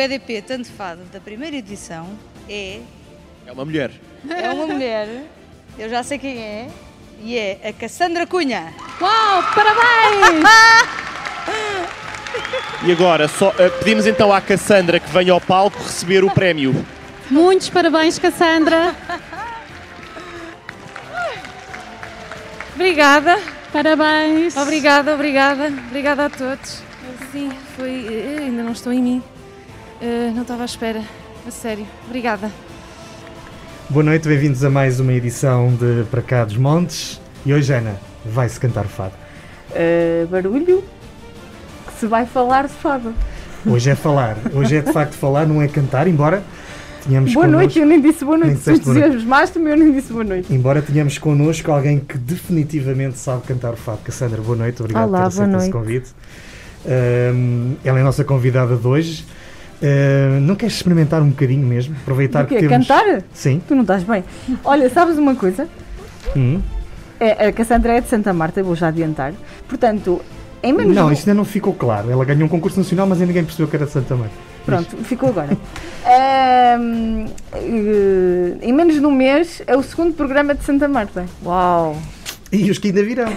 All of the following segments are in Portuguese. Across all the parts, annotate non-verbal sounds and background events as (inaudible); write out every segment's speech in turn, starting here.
EDP Tanto Fado da primeira edição é, É uma mulher. é uma mulher, eu já sei quem é, e é a Cassandra Cunha. Uau, parabéns! (laughs) E agora, só, eh, pedimos então à Cassandra que venha ao palco receber o prémio. Muitos parabéns, Cassandra. Obrigada, Parabéns. obrigada, obrigada, obrigada a todos. Sim, foi. eh, ainda não estou em mim. Eh, não estava à espera. A sério, obrigada. Boa noite, bem-vindos a mais uma edição de Para Cá dos Montes. E hoje, Ana, vai-se cantar fado. Uh, barulho que se vai falar de fado. Hoje é falar, hoje é de facto falar, não é cantar, embora tínhamos Boa connosco, noite, eu nem disse boa Nem noite. Se disseste boa noite. entusiasmaste-me, eu nem disse boa noite. embora tenhamos connosco alguém que definitivamente sabe cantar fado. Cassandra, boa noite, obrigado Olá, por ter aceito boa esse convite. Ahm, ela é a nossa convidada de hoje. Ah, não queres experimentar um bocadinho mesmo? Aproveitar que temos. Cantar? Sim. Tu não estás bem. Olha, sabes uma coisa? Hum. É, a Cassandra é de Santa Marta, vou já adiantar. Portanto, em menos Não, de isto ainda não ficou claro. Ela ganhou um concurso nacional, mas ainda ninguém percebeu que era de Santa Marta. Pronto, ficou agora. (laughs) Eh, em menos de um mês é o segundo programa de Santa Marta. Uau! E os que ainda virão.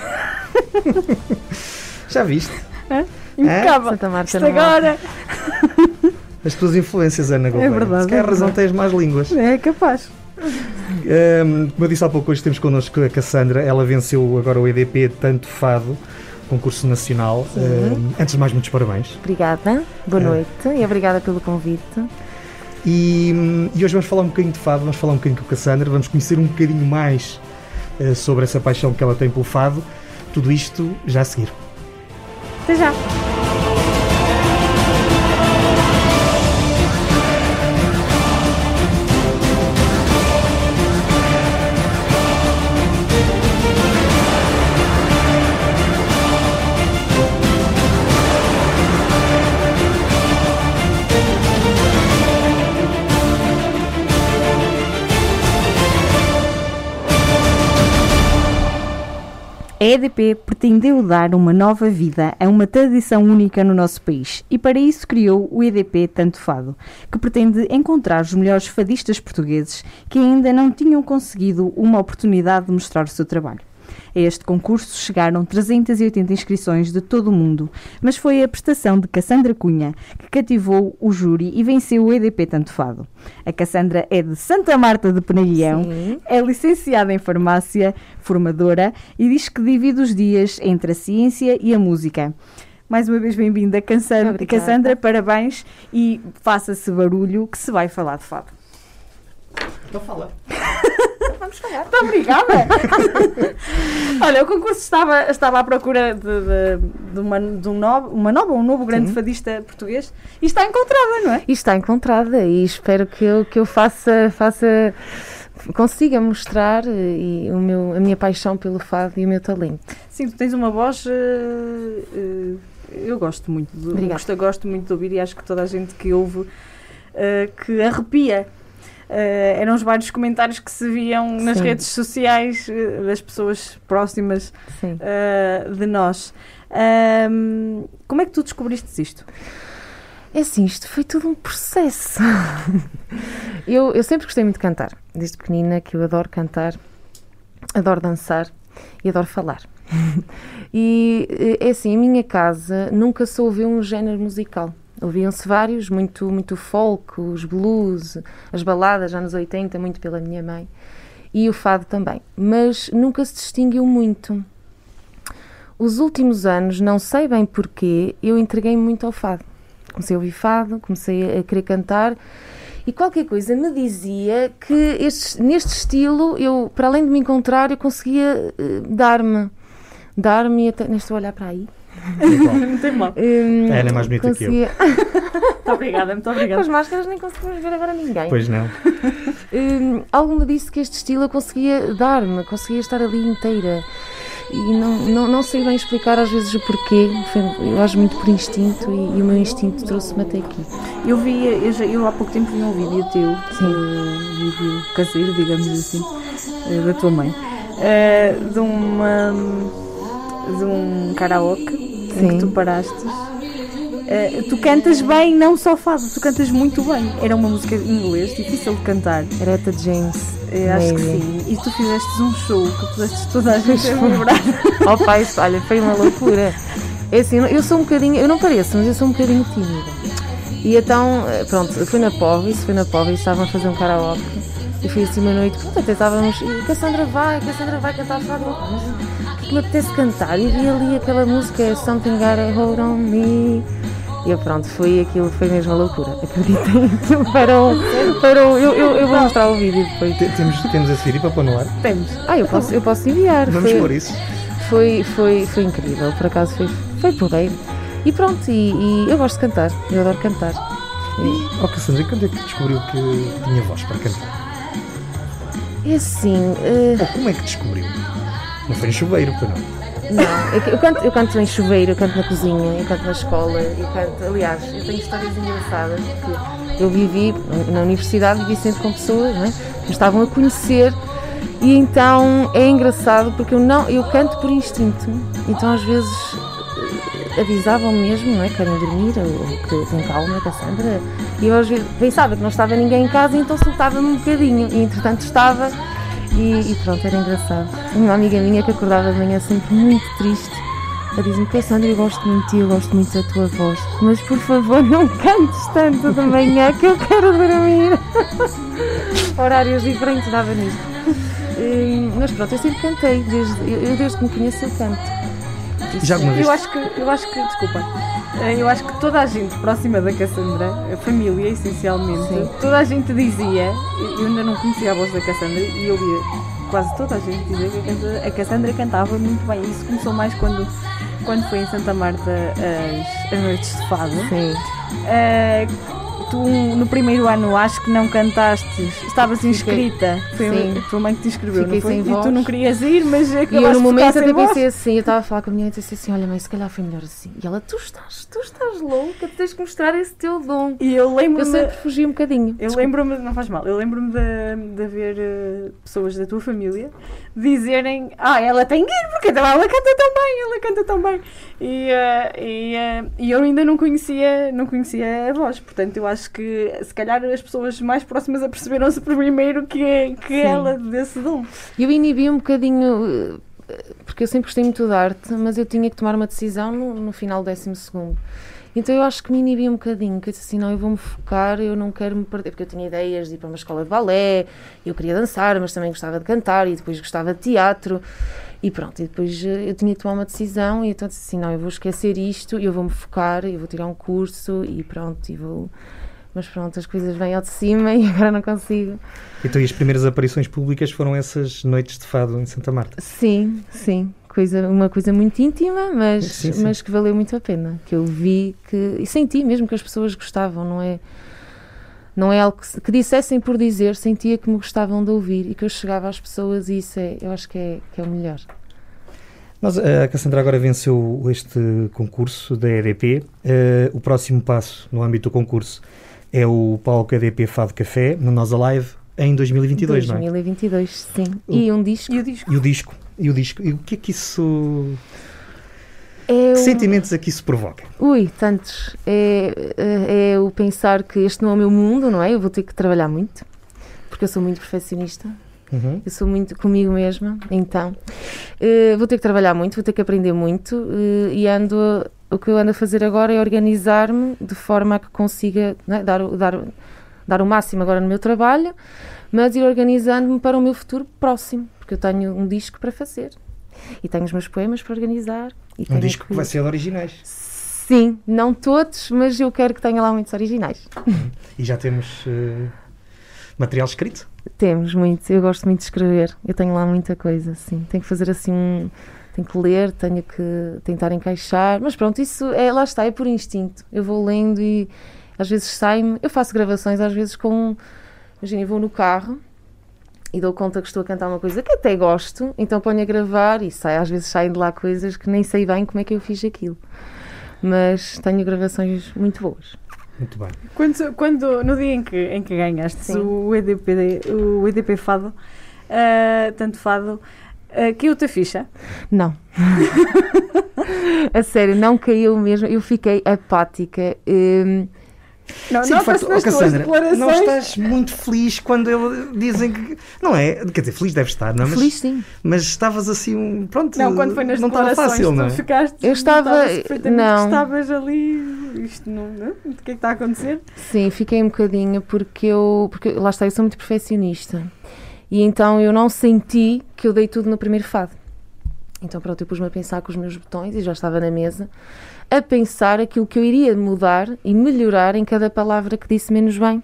(laughs) Já viste? Impecável. Santa Marta Isto há. agora (laughs) As tuas influências, Ana Gouveia. verdade, Se calhar é a razão verdade. tens mais línguas. é capaz. Ahm, como eu disse há pouco, hoje temos connosco a Cassandra. Ela venceu agora o EDP Tanto Fado, concurso nacional. Ahm, antes de mais, muitos parabéns. Obrigada, boa É. noite e obrigada pelo convite. E, e hoje vamos falar um bocadinho de fado, vamos falar um bocadinho com a Cassandra, vamos conhecer um bocadinho mais eh, sobre essa paixão que ela tem pelo fado. Tudo isto já a seguir. Até já. EDP pretendeu dar uma nova vida a uma tradição única no nosso país e para isso criou o EDP Tanto Fado, que pretende encontrar os melhores fadistas portugueses que ainda não tinham conseguido uma oportunidade de mostrar o seu trabalho. A este concurso chegaram 380 inscrições de todo o mundo, mas foi a prestação de Cassandra Cunha que cativou o júri e venceu o EDP Tanto Fado. A Cassandra é de Santa Marta de Penaguião, Sim. é licenciada em farmácia, formadora e diz que divide os dias entre a ciência e a música. Mais uma vez bem-vinda, Cassandra. Cassandra, parabéns e faça-se barulho que se vai falar de fado. Então fala. (laughs) Vamos. Muito obrigada. (laughs) Olha, o concurso estava, estava à procura de, de- de uma, de um novo, uma nova, um novo grande Sim. fadista português e está encontrada, não é? E está encontrada e espero que eu, que eu faça, faça, consiga mostrar eh, e o meu, a minha paixão pelo fado e o meu talento. Sim, tu tens uma voz. eh, eh, eu gosto muito, de, gosto, gosto muito de ouvir e acho que toda a gente que ouve eh, que arrepia. Eh, eram os vários comentários que se viam nas Sim. redes sociais eh, das pessoas próximas eh, de nós. Como é que tu descobriste isto? É assim, isto foi tudo um processo. (laughs) eu, eu sempre gostei muito de cantar, desde pequenina que eu adoro cantar, adoro dançar e adoro falar. (laughs) e é assim, em minha casa nunca se ouviu um género musical. Ouviam-se vários, muito, muito folk, os blues, as baladas já nos 80, muito pela minha mãe, e o fado também. Mas nunca se distinguiu muito. Os últimos anos, não sei bem porquê, eu entreguei-me muito ao fado comecei a ouvir fado, comecei a querer cantar e qualquer coisa me dizia que este, neste estilo, eu, para além de me encontrar, eu conseguia uh, dar-me, dar-me até, a olhar para aí. (laughs) Não tem mal. Um, A Ana é mais bonita conseguia... (laughs) Muito obrigada, muito Com as obrigada. máscaras nem conseguimos ver agora ninguém. Pois não. (laughs) Hum, algo me disse que este estilo eu conseguia dar-me, conseguia estar ali inteira. E não, não, não sei bem explicar às vezes o porquê. Foi, eu acho muito por instinto e, e o meu instinto trouxe-me até aqui. Eu vi, eu, já- eu há pouco tempo vi um vídeo teu, um vídeo caseiro, digamos assim, eh, da tua mãe, eh, de uma de um karaoke em Sim. que tu paraste. Eh, tu cantas bem, não só fado, tu cantas muito bem. Era uma música em inglês, difícil de cantar. Era Eta James. Eh, acho que sim. E tu fizeste um show que puseste toda a gente a vibrar. (laughs) Oh pai, isso, olha, foi uma loucura. É assim, eu sou um bocadinho, eu não pareço, mas eu sou um bocadinho tímida. E então, eh, pronto, fui na Povis, fui na Povis, estavam a fazer um karaoke. E fui assim uma noite, pronto, até estávamos, e Cassandra vai, Cassandra vai cantar fado. Que me apetece cantar? E vi ali aquela música, é Something Gotta Hold On Me. E eu pronto, foi aquilo, foi mesmo a loucura. (laughs) Acreditem, parou, parou. Eu, eu, eu vou mostrar o vídeo depois. Te- Temos, temos esse vídeo para pôr no ar. Temos. Ah, eu posso, eu posso enviar. Vamos Foi- pôr isso. foi, foi, foi incrível, por acaso foi, foi porreiro. E pronto, e, e eu gosto de cantar, eu adoro cantar. Oh, Cassandra, e quando é que descobriu que tinha voz para cantar? É assim, eh, Ou como é que descobriu? Não foi em chuveiro, não. não, eu canto, eu canto em chuveiro, eu canto na cozinha, eu canto na escola, eu canto, aliás, eu tenho histórias engraçadas, porque eu vivi na universidade, vivi sempre com pessoas, não é? me estavam a conhecer e então é engraçado porque eu não, eu canto por instinto, então às vezes eh, avisavam mesmo, não é? Querem dormir ou que tem calma, Cassandra. E eu às vezes pensava que não estava ninguém em casa, então soltava-me um bocadinho. E entretanto estava e, e pronto, era engraçado. Uma amiga minha que acordava de manhã sempre muito triste. Ela diz-me, Cassandra, eu gosto muito de ti, eu gosto muito da tua voz. Mas por favor, (laughs) não cantes tanto de manhã que eu quero dormir. (laughs) Horários diferentes dava nisto. Hum, Mas pronto, eu sempre cantei, desde, eu, desde que me conheço eu canto. Já alguma vez? Eu acho que, eu acho que, desculpa, eu acho que toda a gente próxima da Cassandra, a família essencialmente, Sim. toda a gente dizia, eu ainda não conhecia a voz da Cassandra e eu via quase toda a gente dizer que a Cassandra, a Cassandra cantava muito bem. Isso começou mais quando, quando foi em Santa Marta as, as noites de fado. Sim. Eh, tu no primeiro ano acho que não cantaste, estavas inscrita, foi sim. a tua mãe que te inscreveu, Fiquei não foi? E tu não querias ir, mas E eu acabaste no momento até pensei assim, eu estava a falar com a minha mãe e disse assim, olha mãe, se calhar foi melhor assim. E ela, tu estás, tu estás louca, tu tens que mostrar esse teu dom. E eu Eu lembro-me sempre fugi um bocadinho. Eu lembro-me, não faz mal, eu lembro-me de, de haver eh, pessoas da tua família dizerem Ah, ela tem que ir, porque então ela canta tão bem, ela canta tão bem. E, eh, e, eh, e eu ainda não conhecia, não conhecia a voz, portanto eu acho que se calhar as pessoas mais próximas aperceberam-se primeiro que, que ela desse dom. Eu inibi um bocadinho, eh, porque eu sempre gostei muito de arte, mas eu tinha que tomar uma decisão no, no final do décimo segundo. Então eu acho que me inibi um bocadinho, que eu disse assim, não, eu vou-me focar, eu não quero me perder, porque eu tinha ideias de ir para uma escola de balé, eu queria dançar, mas também gostava de cantar e depois gostava de teatro. E pronto, e depois eh, eu tinha que tomar uma decisão e então disse assim, não, eu vou esquecer isto, eu vou-me focar, eu vou tirar um curso e pronto, e vou... Mas pronto, as coisas vêm ao de cima (laughs) e agora não consigo. Então, e as primeiras aparições públicas foram essas noites de fado em Santa Marta? Sim, sim. Coisa, uma coisa muito íntima, mas, Sim, sim. mas que valeu muito a pena. Que eu vi que. E senti mesmo que as pessoas gostavam, não é? Não é algo que, que dissessem por dizer, sentia que me gostavam de ouvir e que eu chegava às pessoas e isso é, eu acho que é, que é o melhor. Nós, a Cassandra agora venceu este concurso da EDP. Eh, o próximo passo no âmbito do concurso é o palco EDP Fado Café, no Nós Alive, em 2022, não é? 2022, sim. E um disco. E eu digo, E o disco? E o disco? E o que é que isso. É Que um- sentimentos é que isso provoca? Ui, tantos. É, é, é o pensar que este não é o meu mundo, não é? Eu vou ter que trabalhar muito, porque eu sou muito perfeccionista. Uhum. Eu sou muito comigo mesma, então eh, vou ter que trabalhar muito, vou ter que aprender muito eh, e ando o que eu ando a fazer agora é organizar-me de forma a que consiga né, dar, o- dar, dar o máximo agora no meu trabalho, mas ir organizando-me para o meu futuro próximo, porque eu tenho um disco para fazer e tenho os meus poemas para organizar. Um disco que vai ser de originais. Sim, não todos, mas eu quero que tenha lá muitos originais. (laughs) E já temos uh, material escrito? Temos muito, eu gosto muito de escrever. Eu tenho lá muita coisa, sim. Tenho que fazer assim um. Tenho que ler, tenho que tentar encaixar. Mas pronto, isso é, lá está, é por instinto. Eu vou lendo e às vezes sai-me. Eu faço gravações, às vezes com. Imagina, eu vou no carro e dou conta que estou a cantar uma coisa que até gosto, então ponho a gravar e sai, às vezes saem de lá coisas que nem sei bem como é que eu fiz aquilo. Mas tenho gravações muito boas. Muito bem. Quando, quando no dia em que, em que ganhaste o EDP, o EDP Fado, uh, tanto Fado, uh, caiu-te a ficha? Não. (laughs) a sério, não caiu mesmo. Eu fiquei apática. Um, não, Sim, de facto, oh, Cassandra, não estás muito feliz quando ele dizem que. Não é? Quer dizer, feliz deve estar, não é? Feliz sim. Mas estavas assim, pronto. Não, quando foi nas não estava fácil, não é? Ficaste, eu estava. Não. Estavas ali. Isto não. não o que é que está a acontecer? Sim, fiquei um bocadinho porque eu. Porque lá está, eu sou muito perfeccionista. E então eu não senti que eu dei tudo no primeiro fado. Então pronto, eu pus-me a pensar com os meus botões e já estava na mesa a pensar aquilo que eu iria mudar e melhorar em cada palavra que disse menos bem,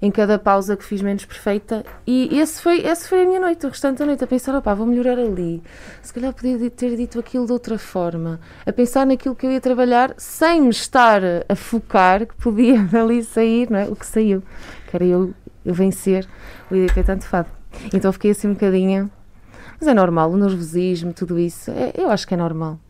em cada pausa que fiz menos perfeita. E esse foi, esse foi a minha noite, o restante da noite, a pensar, opá, vou melhorar ali. Se calhar podia ter dito aquilo de outra forma. A pensar naquilo que eu ia trabalhar sem me estar a focar que podia (laughs) dali sair, não é? o que saiu, que era eu vencer o IDP tanto fado. Então fiquei assim um bocadinho. Mas é normal, o nervosismo, tudo isso, é, eu acho que é normal.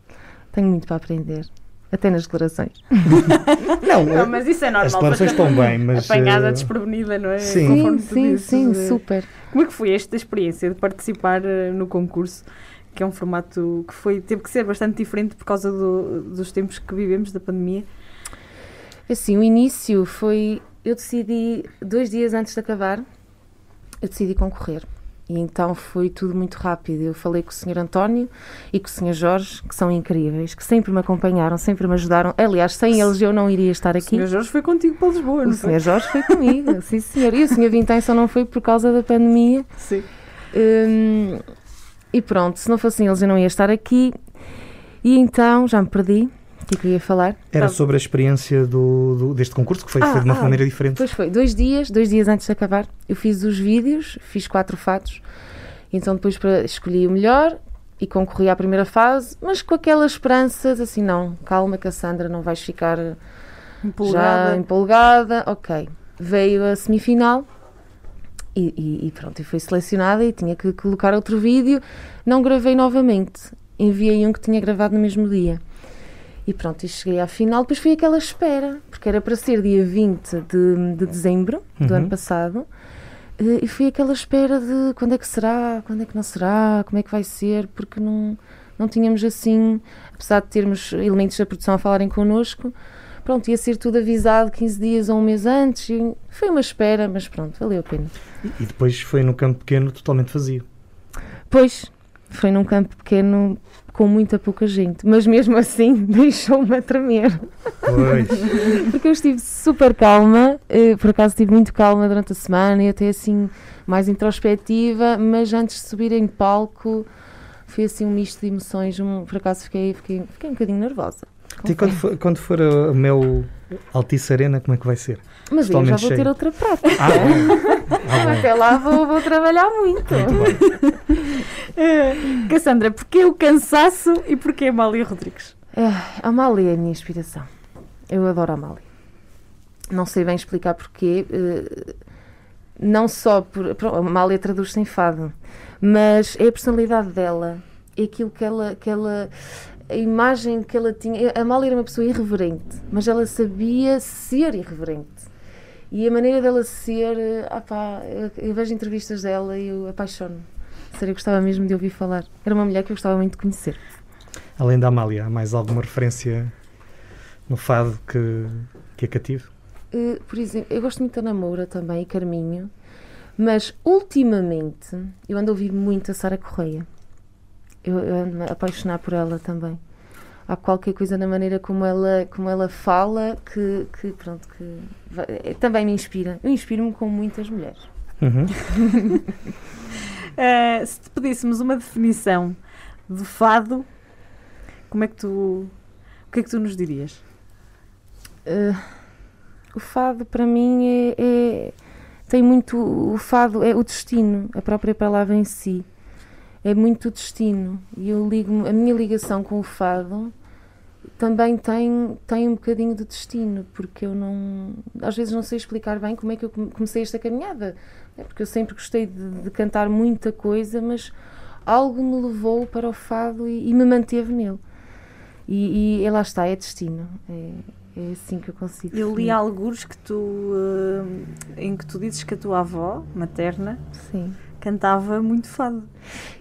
Tenho muito para aprender. Até nas declarações. (laughs) não, não, mas isso é normal. As declarações estão bem, mas. Apanhada uh... desprevenida, não é? Sim, sim, sim, de... super. Como é que foi esta experiência de participar uh, no concurso? Que é um formato que foi, teve que ser bastante diferente por causa do, dos tempos que vivemos, da pandemia. Assim, o início foi. Eu decidi, dois dias antes de acabar, eu decidi concorrer. E então foi tudo muito rápido. Eu falei com o Sr. António e com o Sr. Jorge, que são incríveis, que sempre me acompanharam, sempre me ajudaram. Aliás, sem eles eu não iria estar aqui. O Sr. Jorge foi contigo para Lisboa, não O Sr. Jorge foi comigo, sim senhor. E o Sr. Vintém só não foi por causa da pandemia. Sim. Hum, e pronto, se não fossem eles eu não ia estar aqui. E então já me perdi que, que eu ia falar? Era tá. sobre a experiência do, do, deste concurso, que foi, ah, foi de uma ah, maneira diferente. Pois foi, dois dias, dois dias antes de acabar, eu fiz os vídeos, fiz quatro fatos, então depois para, escolhi o melhor e concorri à primeira fase, mas com aquelas esperanças, assim, não, calma Cassandra, não vais ficar empolgada. já empolgada, ok. Veio a semifinal, e, e, e, pronto, e fui selecionada e tinha que colocar outro vídeo. Não gravei novamente, enviei um que tinha gravado no mesmo dia. E pronto, e cheguei à final. Depois foi aquela espera, porque era para ser dia 20 de, de dezembro do uhum. ano passado. Eh, e foi aquela espera de quando é que será, quando é que não será, como é que vai ser, porque não, não tínhamos assim, apesar de termos elementos da produção a falarem connosco, pronto, ia ser tudo avisado 15 dias ou um mês antes. E foi uma espera, mas pronto, valeu a pena. E depois foi num campo pequeno totalmente vazio. Pois, foi num campo pequeno com muita pouca gente, mas mesmo assim (laughs) deixou-me a tremer. Pois. Porque eu estive super calma, eh, por acaso estive muito calma durante a semana e até assim mais introspectiva, mas antes de subir em palco foi assim um misto de emoções, um, por acaso fiquei, fiquei, fiquei um bocadinho nervosa. E quando for, quando for a Mel Altice Arena, como é que vai ser? Mas eu já vou cheio. ter outra prática. Ah, ah, Até lá vou, vou trabalhar muito. muito (laughs) Cassandra, porquê o cansaço e porquê a Amália Rodrigues? É, a Amália é a minha inspiração. Eu adoro a Amália. Não sei bem explicar porquê. Uh, não só por. Pronto, a Amália traduz-se em fado, mas é a personalidade dela, é aquilo que ela, que ela a imagem que ela tinha. A Amália era uma pessoa irreverente, mas ela sabia ser irreverente. E a maneira dela ser, ah pá, eu, vejo entrevistas dela e eu apaixono. Sério, eu gostava mesmo de ouvir falar. Era uma mulher que eu gostava muito de conhecer. Além da Amália, há mais alguma referência no fado que, que é cativo? Uh, por exemplo, eu gosto muito da Namoura também e Carminho, mas ultimamente eu ando a ouvir muito a Sara Correia. Eu, eu ando a apaixonar por ela também. Há qualquer coisa na maneira como ela, como ela fala que, que pronto, que vai, eh, também me inspira. Eu inspiro-me com muitas mulheres. Uhum. uh, (laughs) se te pedíssemos uma definição de fado, como é que tu O que é que tu nos dirias? Uh, o fado para mim é, é, tem muito o fado é o destino a própria palavra em si é muito destino e eu ligo a minha ligação com o fado também tem tem um bocadinho de destino porque eu não às vezes não sei explicar bem como é que eu comecei esta caminhada é porque eu sempre gostei de, de cantar muita coisa mas algo me levou para o fado e, e me manteve nele e, e, lá está é destino é, é assim que eu consigo. Eu li alguns que tu, uh, em que tu dizes que a tua avó materna Sim. Cantava muito fado.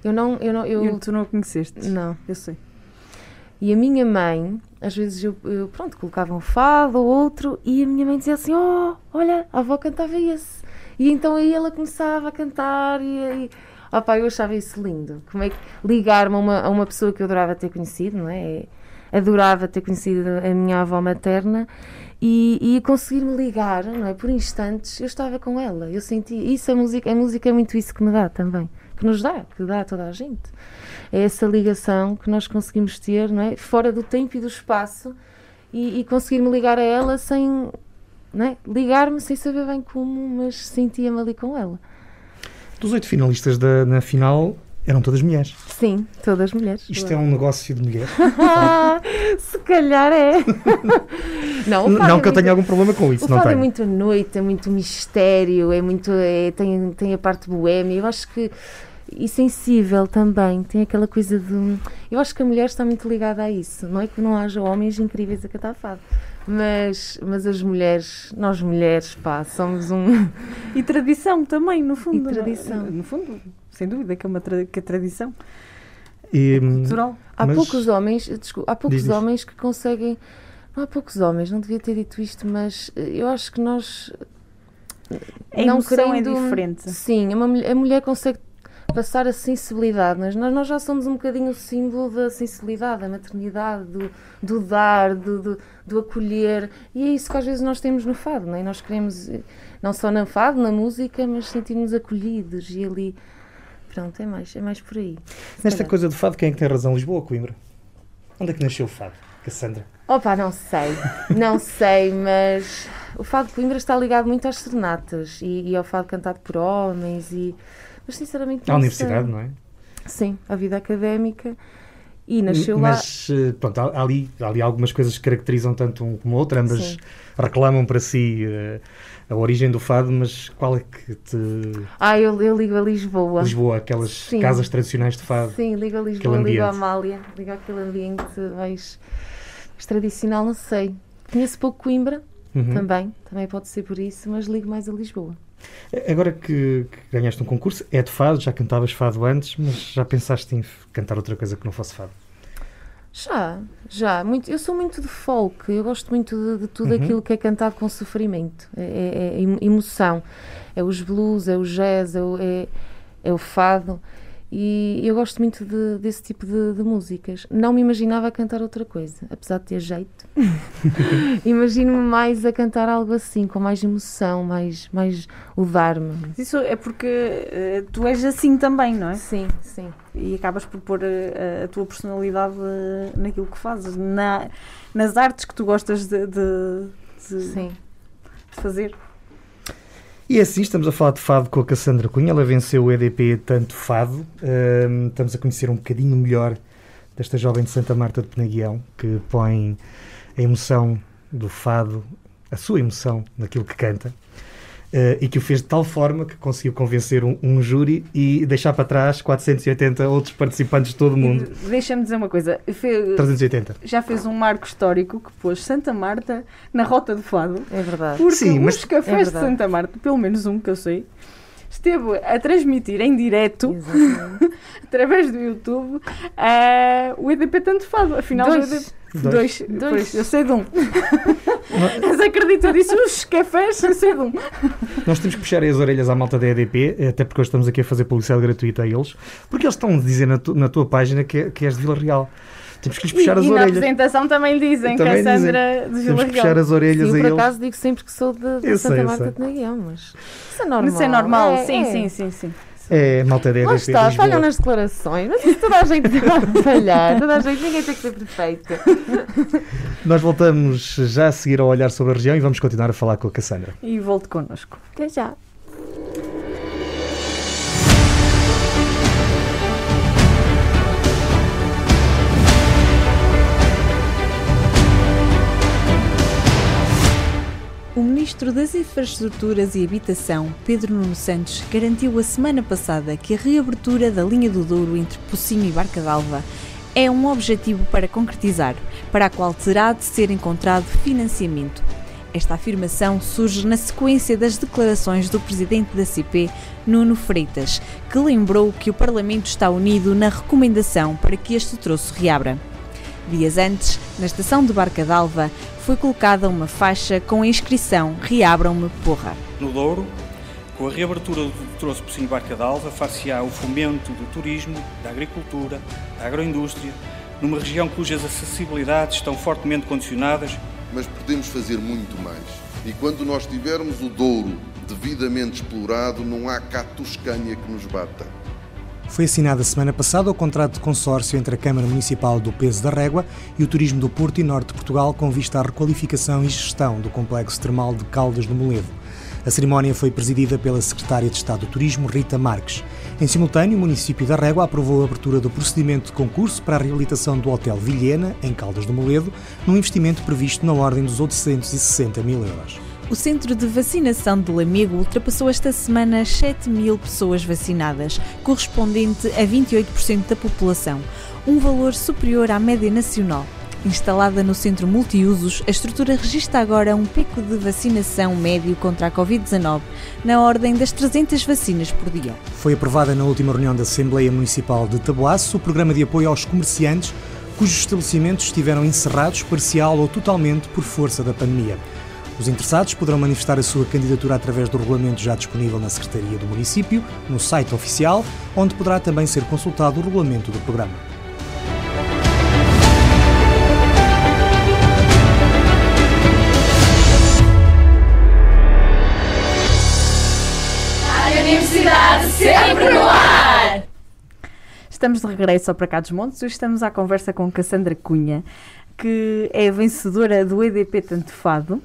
Eu não, eu não, eu, eu tu não a conheceste? Não, eu sei. E a minha mãe, às vezes eu, eu, pronto, colocava um fado ou outro e a minha mãe dizia assim: "Oh, olha, a avó cantava esse". E então aí ela começava a cantar e, e oh, pá, eu achava isso lindo. Como é que ligar-me a uma, a uma pessoa que eu adorava ter conhecido, não é? adorava ter conhecido a minha avó materna e, e conseguir-me ligar, não é? Por instantes, eu estava com ela. Eu senti isso, a música, a música é muito isso que me dá também, que nos dá, que dá a toda a gente. É essa ligação que nós conseguimos ter, não é? Fora do tempo e do espaço e, e conseguir-me ligar a ela sem, é? Ligar-me sem saber bem como, mas sentia-me ali com ela. Dos oito finalistas da, na final, eram todas mulheres. Sim, todas mulheres. Isto é um negócio de mulheres? (laughs) Se calhar é. (laughs) não, não é que eu tenha algum problema com isso. O não fado é tenho. é muito noite, é muito mistério, é muito. É, tem, tem a parte boêmia. Eu acho que. E sensível também, tem aquela coisa de. Eu acho que a mulher está muito ligada a isso. Não é que não haja homens incríveis a cantar fado. Mas, mas as mulheres, nós mulheres, pá, somos um. E tradição também, no fundo. E tradição. No fundo, sem dúvida, que é uma tra que é tradição. E, cultural. Há mas... poucos homens, desculpa, há poucos homens que conseguem. Não há poucos homens, não devia ter dito isto, mas eh, eu acho que nós. A não é querendo, é diferente. Sim, uma, a mulher consegue passar a sensibilidade, mas nós, nós já somos um bocadinho o símbolo da sensibilidade, da maternidade, do, do dar, do, do, do, acolher, e é isso que às vezes nós temos no fado, não é? Nós queremos, eh, não só no fado, na música, mas sentirmos acolhidos e ali Pronto, é mais, é mais por aí. Nesta coisa do fado, quem é que tem razão? Lisboa ou Coimbra? Onde é que nasceu o fado, Cassandra? Opa, não sei, não sei, mas o fado de Coimbra está ligado muito às serenatas e, e ao fado cantado por homens e... Mas sinceramente À universidade, sei. não é? Sim, à vida académica e nasceu mas, lá... Mas, eh, pronto, há ali, há ali algumas coisas que caracterizam tanto um como o outro, ambas Sim. reclamam para si... Uh, a origem do fado, mas qual é que te. Ah, eu, eu ligo a Lisboa. Lisboa, aquelas Sim. casas tradicionais de fado. Sim, ligo a Lisboa, ligo a Amália, ligo aquele ambiente mais, mais tradicional, não sei. Conheço pouco Coimbra, uhum. também, também pode ser por isso, mas ligo mais a Lisboa. Agora que, que, ganhaste um concurso, é de fado, já cantavas fado antes, mas já pensaste em cantar outra coisa que não fosse fado? Já, já. Muito, eu sou muito de folk, eu gosto muito de, de tudo uhum. aquilo que é cantado com sofrimento, é, é, é, emoção. É os blues, é o jazz, é o, é, é o fado. E eu gosto muito de, desse tipo de, de, músicas. Não me imaginava a cantar outra coisa, apesar de ter jeito. (laughs) Imagino-me mais a cantar algo assim, com mais emoção, mais, mais o dar-me. Isso é porque uh, tu és assim também, não é? Sim, sim. E acabas por pôr uh, a tua personalidade naquilo que fazes, na, nas artes que tu gostas de, de, de fazer. E é assim, estamos a falar de fado com a Cassandra Cunha. Ela venceu o EDP Tanto Fado. Um, estamos a conhecer um bocadinho melhor desta jovem de Santa Marta de Penaguião, que põe a emoção do fado, a sua emoção naquilo que canta. Uh, e que o fez de tal forma que conseguiu convencer um, um, júri e deixar para trás 480 outros participantes de todo o mundo. Deixa-me dizer uma coisa. Fe... 380. Já fez um marco histórico que pôs Santa Marta na rota do fado. É verdade. Porque Sim, mas... os cafés é de Santa Marta, pelo menos um que eu sei, esteve a transmitir em direto, (laughs) através do YouTube, uh, o EDP Tanto Fado. Afinal, Dois. o EDP Dois. Dois. Dois. Eu sei de um. (laughs) Mas acredita disso, os cafés, eu sei de um. Nós temos que puxar as orelhas à malta da EDP, até porque hoje estamos aqui a fazer publicidade gratuita a eles, porque eles estão a dizer na, tu, na tua página que, é, que és de Vila Real. Temos que lhes puxar e, as e orelhas. na apresentação também dizem também que a Sandra dizem. de Vila Temos que puxar as orelhas sim, a por eles. acaso digo sempre que sou de, de Santa Marta de Naguião, mas isso é normal. Isso é normal, é, sim, é. sim, sim, sim. É, malta da Lá EDP está, Lisboa. falham nas declarações. Mas isso toda a gente (laughs) vai falhar. Toda a gente, ninguém tem que ser perfeito. Nós voltamos já a seguir ao olhar sobre a região e vamos continuar a falar com a Cassandra. E volte connosco. Até já. Ministro das Infraestruturas e Habitação, Pedro Nuno Santos, garantiu a semana passada que a reabertura da linha do Douro entre Pocinho e Barca d'Alva é um objetivo para concretizar, para a qual terá de ser encontrado financiamento. Esta afirmação surge na sequência das declarações do presidente da CP, Nuno Freitas, que lembrou que o Parlamento está unido na recomendação para que este troço reabra. Dias antes, na estação de Barca d'Alva, foi colocada uma faixa com a inscrição Reabram-me porra. No Douro, com a reabertura do troço Pocinho Barca d'Alva, far-se-á o fomento do turismo, da agricultura, da agroindústria, numa região cujas acessibilidades estão fortemente condicionadas mas podemos fazer muito mais. E quando nós tivermos o Douro devidamente explorado, não há cá Toscânia que nos bata. Foi assinado a semana passada o contrato de consórcio entre a Câmara Municipal do Peso da Régua e o Turismo do Porto e Norte de Portugal com vista à requalificação e gestão do complexo termal de Caldas do Moledo. A cerimónia foi presidida pela Secretária de Estado do Turismo, Rita Marques. Em simultâneo, o município da Régua aprovou a abertura do procedimento de concurso para a reabilitação do Hotel Vilhena, em Caldas do Moledo, num investimento previsto na ordem dos 860 mil euros. O centro de vacinação de Lamego ultrapassou esta semana 7 mil pessoas vacinadas, correspondente a 28% da população, um valor superior à média nacional. Instalada no centro multiusos, a estrutura registra agora um pico de vacinação médio contra a Covid-19, na ordem das 300 vacinas por dia. Foi aprovada na última reunião da Assembleia Municipal de Taboaço o programa de apoio aos comerciantes cujos estabelecimentos estiveram encerrados parcial ou totalmente por força da pandemia. Os interessados poderão manifestar a sua candidatura através do regulamento já disponível na Secretaria do Município, no site oficial, onde poderá também ser consultado o regulamento do programa. Universidade sempre no ar! Estamos de regresso ao Para Cá dos Montes. Hoje estamos à conversa com Cassandra Cunha, que é a vencedora do EDP Tanto Fado.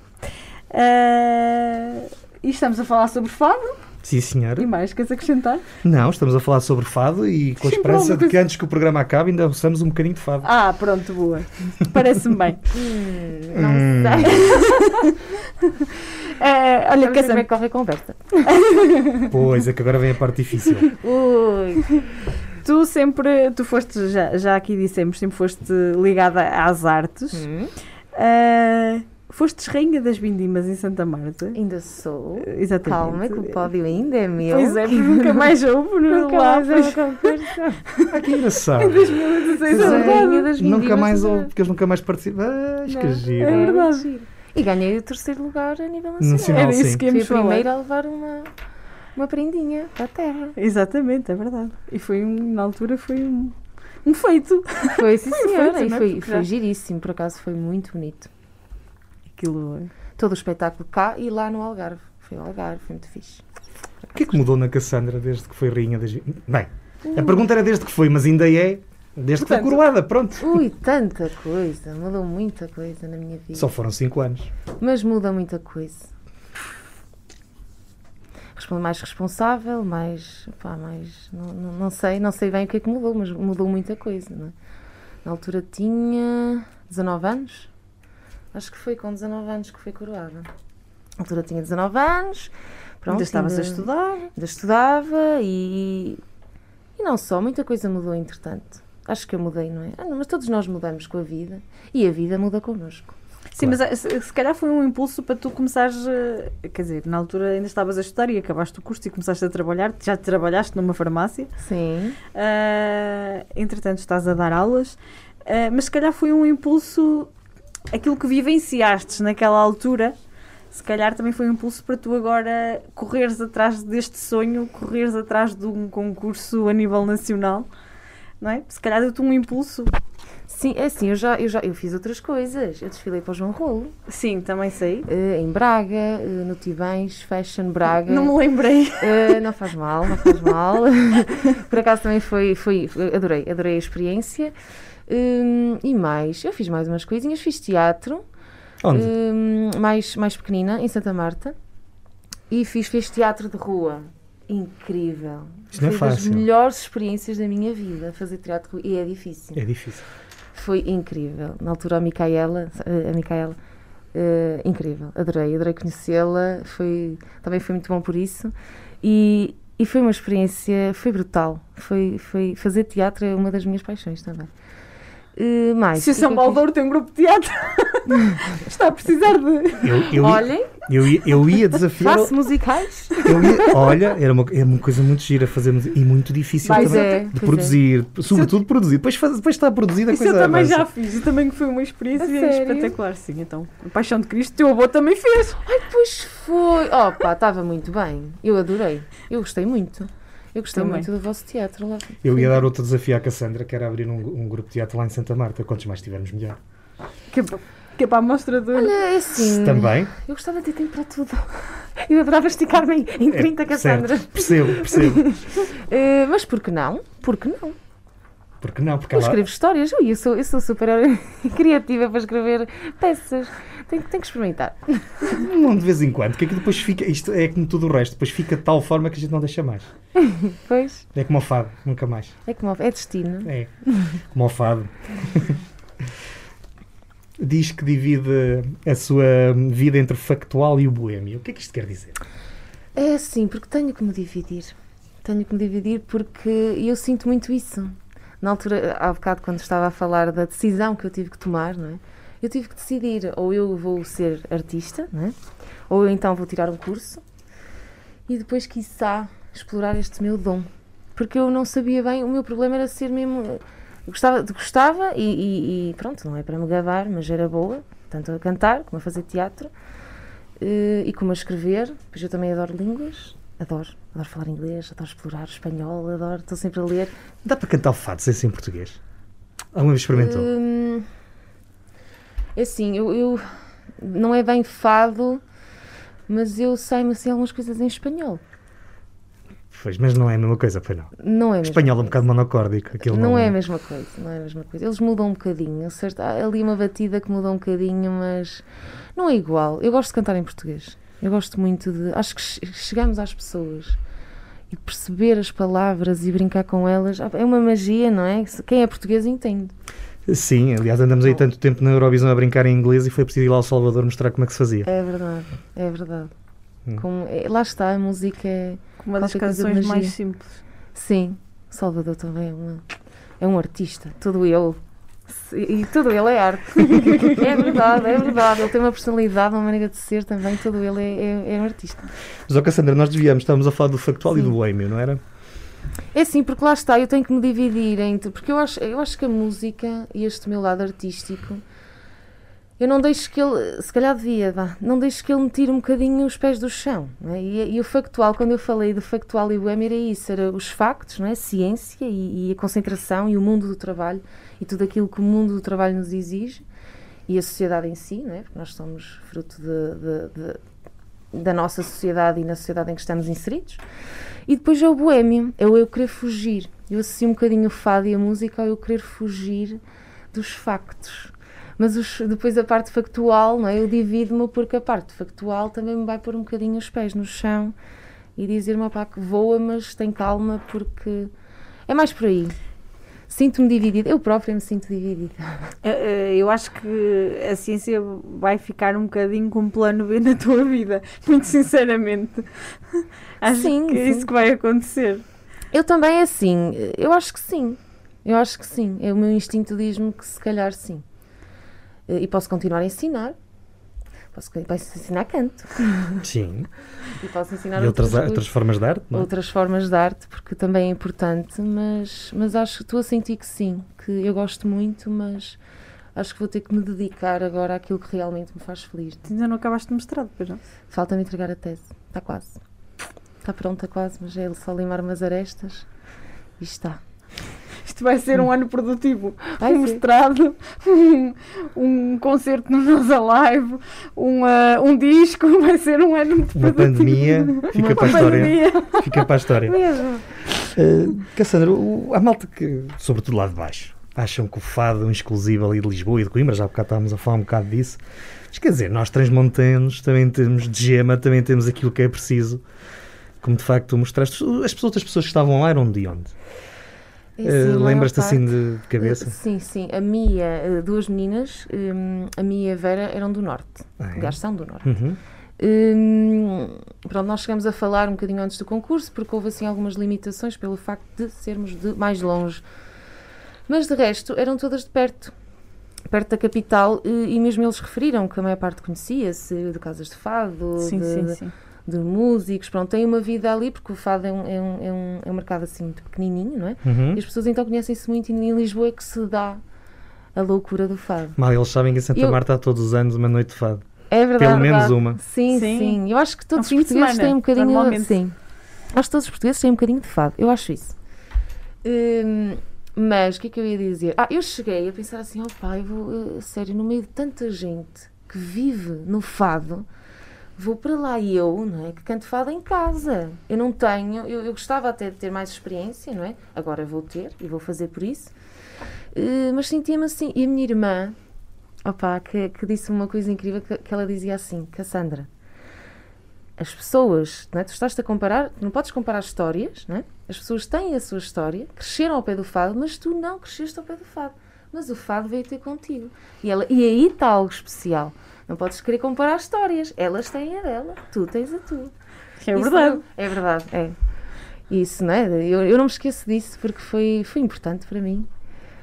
Ah, e estamos a falar sobre fado. Sim, senhora. E mais, queres acrescentar? Não, estamos a falar sobre fado e com a Sim, esperança pronto. de que antes que o programa acabe ainda ouçamos um bocadinho de fado. Ah, pronto, boa. Parece-me bem. Não Hum. sei. Ah, (laughs) olha, Olha, como é Cassandra, que corre a conversa. Pois, é que agora vem a parte difícil. Ui. tu sempre, tu foste, já, já aqui dissemos, sempre foste ligada às artes. Hum, Ah, fostes rainha das vindimas em Santa Marta. ainda sou. Exatamente. Calma, que o pódio ainda é meu. Pois é, porque nunca mais houve no Nunca lá. mais houve concurso. Ah, que engraçado. 2016 é Sou verdade. rainha das Nunca mais houve, porque eles nunca mais participam. Ah, que giro. É verdade. E ganhei o terceiro lugar a nível nacional. Nacional, Era isso sim. que Fui íamos a primeira a levar uma, uma prendinha para a terra. Exatamente, é verdade. E foi um, na altura foi um, um feito. Foi, sim, senhora. feito, E é? foi, foi giríssimo, por acaso foi muito bonito. Aquilo. Todo o espetáculo cá e lá no Algarve. Foi ao Algarve, foi muito fixe. O que é que mudou na Cassandra desde que foi rainha das... Bem, a pergunta era desde que foi, mas ainda é desde que foi coroada, pronto. Ui, tanta coisa. Mudou muita coisa na minha vida. Só foram 5 anos. Mas muda muita coisa. Mais responsável, mais. Pá, mais não, não, não sei, não sei bem o que é que mudou, mas mudou muita coisa, é? Na altura tinha 19 anos. Acho que foi com 19 anos que foi coroada. Na altura tinha 19 anos. Pronto, ainda estavas a ainda- estudar. Ainda estudava e. E não só, muita coisa mudou entretanto. Acho que eu mudei, não é? Ah, não, mas todos nós mudamos com a vida e a vida muda connosco. Sim, mas eh, se, se calhar foi um impulso para tu começares. eh, Quer dizer, na altura ainda estavas a estudar e acabaste o curso e começaste a trabalhar. Já trabalhaste numa farmácia. Sim. Ah, entretanto, estás a dar aulas. Ah, mas se calhar foi um impulso. Aquilo que vivenciaste naquela altura. Se calhar também foi um impulso para tu agora correres atrás deste sonho, correres atrás de um concurso a nível nacional, não é? Se calhar deu-te um impulso. Sim, é assim, eu já, eu já eu fiz outras coisas. Eu desfilei para o João Rolo. Sim, também sei. Uh, em Braga, uh, no Tibães, Fashion Braga. Não me lembrei. Uh, não faz mal, não faz mal. (laughs) Por acaso também foi, foi, adorei, adorei a experiência. Um, e mais, eu fiz mais umas coisinhas, fiz teatro. Onde? Um, mais, mais pequenina, em Santa Marta. E fiz, fiz teatro de rua. Incrível. Isto não é Foi das fácil. melhores experiências da minha vida, fazer teatro de rua. E é difícil. É difícil. Foi incrível. Na altura a Micaela, a Micaela, eh, incrível. Adorei, adorei conhecê-la. Foi, também foi muito bom por isso. E, e foi uma experiência, foi brutal. Foi, foi, fazer teatro é uma das minhas paixões também. Eh, mais, Se o é São Baldouro tem um grupo de teatro, (laughs) está a precisar de. Eu, eu, Olhem, eu, ia- eu ia desafiar. faço musicais. eu ia- olha, era uma, é uma coisa muito gira fazer música e muito difícil também é, de pois produzir, sobretudo produzir. Depois, faz, depois está produzida a Isso coisa eu também avança. já fiz, e também foi uma experiência A sério? espetacular, sim. Então, a Paixão de Cristo, teu avô também fez. Ai, pois foi. Opa, estava muito bem. Eu adorei. Eu gostei muito. Eu gostei Também. muito do vosso teatro lá. Eu ia dar outro desafio à Cassandra, que era abrir um, um grupo de teatro lá em Santa Marta. Quantos mais tivermos, melhor. Que, é que é para a mostra de. Olha, é assim. Também. Eu gostava de ter tempo para tudo. (laughs) Eu adorava esticar-me em- em 30, Cassandra. Certo, percebo, percebo. (laughs) Eh, mas por que não? Por que não? Porque não? Porque Eu ela, escrevo histórias. Ui, eu, sou, eu sou super (laughs) criativa para escrever peças. Tenho, tenho que experimentar. não de vez em quando, que aqui depois fica, isto é como tudo o resto, depois fica de tal forma que a gente não deixa mais. (laughs) Pois, É como o fado, nunca mais. é como é destino. É, como o fado. (laughs) Diz que divide a sua vida entre o factual e o boêmio. O que é que isto quer dizer? É assim, porque tenho que me dividir. Tenho que me dividir porque eu sinto muito isso. Na altura, há bocado, quando estava a falar da decisão que eu tive que tomar, não é? Eu tive que decidir, ou eu vou ser artista, não é? ou eu então vou tirar um curso e depois, quiçá, explorar este meu dom. Porque eu não sabia bem, o meu problema era ser mesmo. Gostava, gostava e, e- e pronto, não é para me gabar, mas era boa, tanto a cantar como a fazer teatro eh, e como a escrever. Pois eu também adoro línguas, adoro, adoro falar inglês, adoro explorar espanhol, adoro, estou sempre a ler. Dá para cantar o fado sem ser em português? Alguma vez experimentou? Hum, assim, eu, eu- não é bem fado, mas eu sei-me assim algumas coisas em espanhol. Pois, mas não é a mesma coisa, pois não. Não é Espanhol é um bocado monocórdico. Aquilo Não não, é a mesma coisa, não é a mesma coisa. Eles mudam um bocadinho, certo? Há ali uma batida que muda um bocadinho, mas não é igual. Eu gosto de cantar em português. Eu gosto muito de. Acho que che- chegamos às pessoas e perceber as palavras e brincar com elas é uma magia, não é? Quem é português entende. Sim, aliás, andamos aí tanto tempo na Eurovisão a brincar em inglês e foi preciso ir lá ao Salvador mostrar como é que se fazia. É verdade, é verdade. Hum. Com- é- lá está, a música é. Uma das canções mais simples. Sim, Salvador também é, uma, é um artista. Tudo ele. E tudo ele é arte. (laughs) é verdade, é verdade. Ele tem uma personalidade, uma maneira de ser também. Tudo ele é, é, é um artista. Mas, ó Cassandra, nós desviamos, estávamos a falar do factual e Sim. do boêmio, não era? É sim, porque lá está, eu tenho que me dividir entre. Porque eu acho, eu acho que a música e este meu lado artístico, eu não deixo que ele. Se calhar devia, vá, não deixo que ele me tire um bocadinho os pés do chão. é? E, e o factual, quando eu falei do factual e boêmio, era isso: era os factos, não é? ciência e, e a concentração e o mundo do trabalho e tudo aquilo que o mundo do trabalho nos exige e a sociedade em si, não é? Porque nós somos fruto de- de- de- da nossa sociedade e na sociedade em que estamos inseridos. E depois é o boêmio, é o eu querer fugir. Eu associo um bocadinho o fado e a música ao eu querer fugir dos factos. Mas os- depois a parte factual, não é? eu divido-me porque a parte factual também me vai pôr um bocadinho os pés no chão e dizer-me, pá, que voa, mas tem calma porque é mais por aí. Sinto-me dividida, eu própria me sinto dividida. Eh, eh, Eu acho que a ciência vai ficar um bocadinho com um plano B na tua vida, muito sinceramente. Acho Sim, que é sim. isso que vai acontecer. Eu também, assim, eu acho que sim. Eu acho que sim. É, O meu instinto diz-me que se calhar sim. E posso continuar a ensinar. Posso, posso ensinar canto. (laughs) Sim. E posso ensinar E outras, outras, outras formas de arte, não é? outras formas de arte, porque também é importante, mas, mas acho que estou a sentir que sim, que eu gosto muito, mas acho que vou ter que me dedicar agora àquilo que realmente me faz feliz. Ainda não acabaste de mestrado, pois não? Falta-me entregar a tese. Está quase. Está pronta quase, mas é só limar umas arestas e está. Isto vai ser um ano produtivo. Vai um mestrado, um, um, concerto no Nossa Live, um, uh, um disco, (laughs) vai ser um ano muito Uma produtivo. pandemia, fica Uma para a história. Fica para a história. Mesmo. Uh, Cassandra, o, a malta que, sobretudo lá de baixo, acham que o fado é um exclusivo ali de Lisboa e de Coimbra, já há bocado estávamos a falar um bocado disso. Mas quer dizer, nós transmontanos também temos de gema, também temos aquilo que é preciso, como de facto tu mostraste. As outras pessoas que estavam lá eram de onde? Uh, Lembras-te assim de, de, cabeça? Uh, sim, sim. A Mia, uh, duas meninas, um, a Mia e a Vera eram do Norte. Ah, é? são do Norte. Uhum. Um, pronto, nós chegamos a falar um bocadinho antes do concurso, porque houve assim algumas limitações pelo facto de sermos de mais longe. Mas de resto, eram todas de perto perto da capital e, e, mesmo eles referiram que a maior parte conhecia-se de casas de fado, sim, de, sim, sim. De, músicos, pronto, tem uma vida ali porque o fado é um, é um, é um, é um mercado assim muito pequenininho, não é? Uhum. E as pessoas então conhecem-se muito e em Lisboa é que se dá a loucura do fado. Mal eles sabem que em Santa Eu... Marta há todos os anos uma noite de fado. É verdade. Pelo menos verdade. uma. Sim, sim, sim, Eu acho que todos os portugueses têm um bocadinho. Sim. Acho que todos os portugueses têm um bocadinho de fado. Eu acho isso. Hum, mas o que é que eu ia dizer? Ah, eu cheguei a pensar assim: oh pai, vou, uh, sério, no meio de tanta gente que vive no fado, vou para lá e eu, não é? Que canto fado em casa. Eu não tenho, eu, eu gostava até de ter mais experiência, não é? Agora vou ter e vou fazer por isso. Uh, mas sentia-me assim. E a minha irmã, opa, que, que disse uma coisa incrível, que, que ela dizia assim: Cassandra, as pessoas, não é? tu estás a comparar, não podes comparar histórias, não é? As pessoas têm a sua história, cresceram ao pé do fado, mas tu não cresceste ao pé do fado. Mas o fado veio ter contigo. E, ela, e aí está algo especial. Não podes querer comparar histórias. Elas têm a dela, tu tens a tua. É verdade. é verdade, é. Isso, não é? Eu, eu não me esqueço disso porque foi, foi importante para mim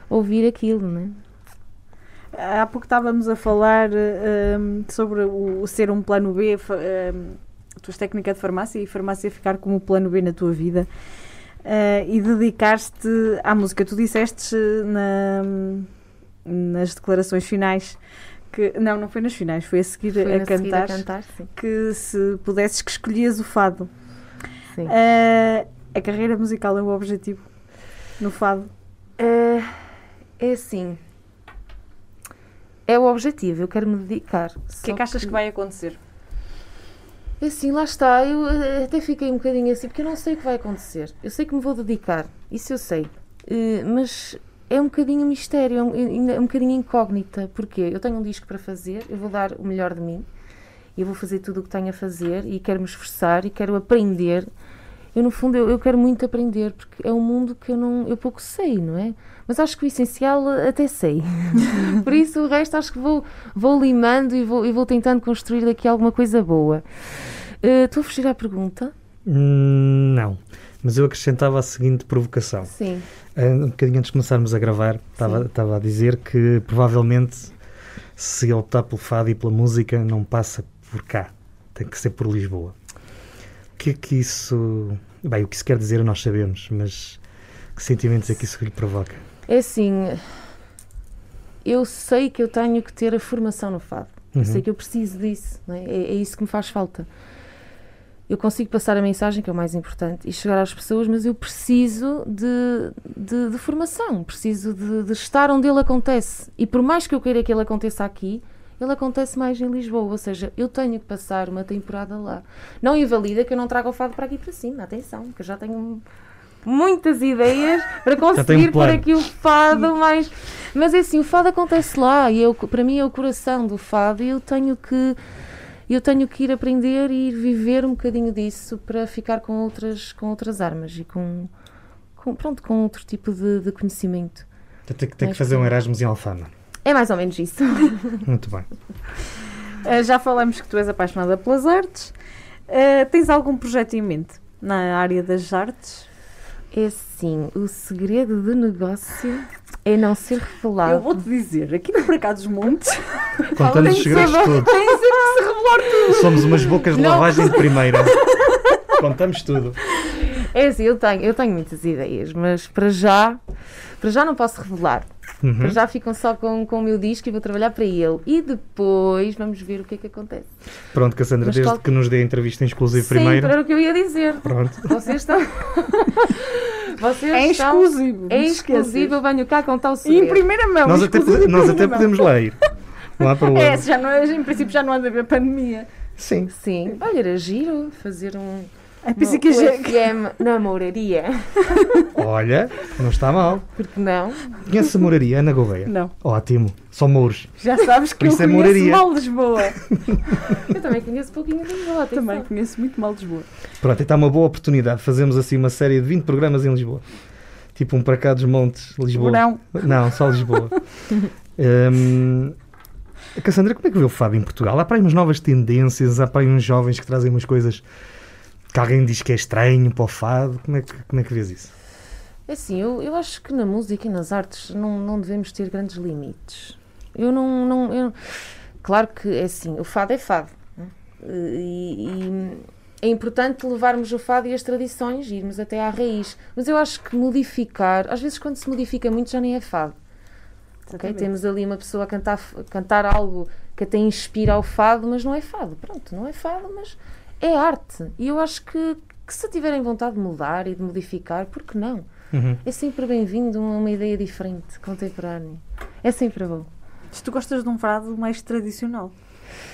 ouvir aquilo, não é? Há pouco estávamos a falar um, sobre o, o, ser um plano B, um, a tua técnica de farmácia e farmácia ficar como plano B na tua vida uh, e dedicar-te à música. Tu disseste na, nas declarações finais que não, não foi nas finais, foi a seguir, foi a, cantar, a cantar que se pudesses que escolhias o fado. Sim. Uh, a carreira musical é o objetivo no fado? Uh, é assim. É o objetivo, eu quero me dedicar. O que é que achas que... que vai acontecer? É assim, lá está. Eu eh, até fiquei um bocadinho assim, porque eu não sei o que vai acontecer. Eu sei que me vou dedicar, isso eu sei. Uh, mas é um bocadinho mistério, é um, é um bocadinho incógnita. Porque eu tenho um disco para fazer, eu vou dar o melhor de mim, eu vou fazer tudo o que tenho a fazer e quero me esforçar e quero aprender. Eu, no fundo, eu, eu quero muito aprender, porque é um mundo que eu, não, eu pouco sei, não é? Mas acho que o essencial até sei. (laughs) Por isso, o resto acho que vou, vou limando e vou, e vou tentando construir daqui alguma coisa boa. Uh, estou a fugir à pergunta? Hum, não. Mas eu acrescentava a seguinte provocação. Sim. Uh, um bocadinho antes de começarmos a gravar, estava, estava a dizer que provavelmente se optar pelo fado e pela música não passa por cá. Tem que ser por Lisboa. O que é que isso. Bem, o que isso quer dizer nós sabemos, mas que sentimentos é que isso lhe provoca? É assim. Eu sei que eu tenho que ter a formação no fado. Uhum. Eu sei que eu preciso disso. É? É, é isso que me faz falta eu consigo passar a mensagem, que é o mais importante, e chegar às pessoas, mas eu preciso de, de, de formação, preciso de, de, estar onde ele acontece. E por mais que eu queira que ele aconteça aqui, ele acontece mais em Lisboa, ou seja, eu tenho que passar uma temporada lá. Não invalida que eu não traga o fado para aqui para cima, atenção, que eu já tenho muitas ideias para conseguir um pôr aqui o fado mais. Mas é assim, o fado acontece lá, e eu, para mim é o coração do fado, e eu tenho que e eu tenho que ir aprender e ir viver um bocadinho disso para ficar com outras, com outras armas e com, com pronto, com outro tipo de, de conhecimento. Então tem, tem que fazer um Erasmus em Alfama. É mais ou menos isso. (laughs) Muito bem. Uh, já falamos que tu és apaixonada pelas artes. Uh, tens algum projeto em mente na área das artes? É sim, o segredo do negócio é não ser revelado. Eu vou-te dizer, aqui no Mercado dos Montes. (laughs) Contando os segredos todos. Tem sempre que se revelar tudo. Somos umas bocas de não. lavagem de primeira. (laughs) Contamos tudo. É assim, eu tenho, eu tenho muitas ideias, mas para já, para já não posso revelar. Uhum. Para já ficam só com, com o meu disco e vou trabalhar para ele. E depois vamos ver o que é que acontece. Pronto, Cassandra, Mas desde qual... que nos dê a entrevista em exclusivo Sim, primeiro. era o que eu ia dizer. Pronto. (laughs) Vocês estão. (laughs) Vocês É exclusivo. É não te exclusivo, eu venho cá contar o E em segredo. primeira mão. Nós até, pode- nós até podemos lá ir. Não há problema. (laughs) É, já não, é- em princípio já não anda a ver pandemia. Sim. Sim. Olha, era giro fazer um. É pensei que já- FM namoraria. (laughs) Olha, não está mal. Porque não? Conhece a moraria, Ana Gouveia? Não. Ótimo. Só mouros. Já sabes que eu é conheço moraria. mal Lisboa. (laughs) Eu também conheço um pouquinho de Lisboa. Também conheço muito mal Lisboa. Pronto, então é uma boa oportunidade. Fazemos assim uma série de 20 programas em Lisboa. Tipo um para cá dos montes, Lisboa. Verão. Não, só Lisboa. (laughs) Hum, Cassandra, como é que vê o fado em Portugal? Há para aí umas novas tendências, há para aí uns jovens que trazem umas coisas que alguém diz que é estranho para o fado. Como é que, como é que vês isso? É Assim, eu, eu acho que na música e nas artes não, não devemos ter grandes limites. Eu não. não eu- claro que é assim, o fado é fado. né? E, e é importante levarmos o fado e as tradições, irmos até à raiz. Mas eu acho que modificar, às vezes quando se modifica muito já nem é fado. ok? Temos ali uma pessoa a cantar, cantar algo que até inspira ao fado, mas não é fado. Pronto, não é fado, mas é arte. E eu acho que, que se tiverem vontade de mudar e de modificar, por que não? Uhum. É sempre bem-vindo a uma ideia diferente, contemporânea. É sempre bom. Se tu gostas de um fado mais tradicional,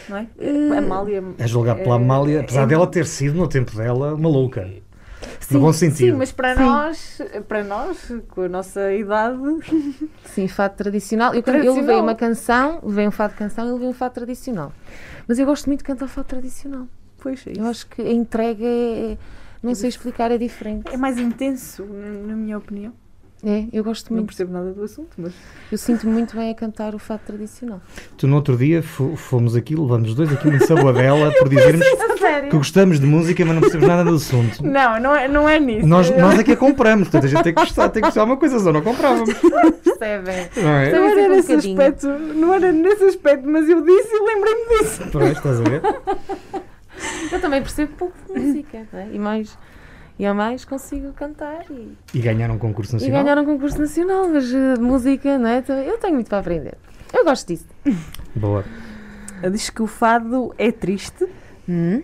não é? Eh, Amália. É julgar pela é- Amália, apesar é- dela ter sido, no tempo dela, uma louca. Sim, no bom sentido. Sim, mas para Sim. nós, para nós, com a nossa idade, Sim, fado tradicional. Eu, quando- eu Tradicional. levei uma canção, levei um fado canção e levei um fado tradicional. Mas eu gosto muito de cantar fado tradicional. Pois é, Eu acho que a entrega é. Não sei explicar, é diferente. é mais intenso, na, minha opinião. É, eu gosto Não muito. percebo nada do assunto, mas Eu sinto muito bem a cantar o fado tradicional. Tu, no outro dia, fo- fomos aqui, levamos os dois aqui uma saboadela por (laughs) dizermos que gostamos de música, mas não percebemos nada do assunto. Não, não é, não é nisso. Nós, Eu- nós é que a compramos, portanto a gente tem que gostar, tem que gostar de uma coisa, só não comprávamos. (laughs) Percebem? Não é? não era um nesse bocadinho. aspecto, não era nesse aspecto, mas eu disse e lembrei-me disso. Pronto, estás a ver? (laughs) Eu também percebo pouco de música. não é? E mais. E a mais consigo cantar e, E ganhar um concurso e nacional. ganhar um concurso nacional, mas eh, música, não é? Eu tenho muito para aprender. Eu gosto disso. Boa. Diz que o fado é triste Hum?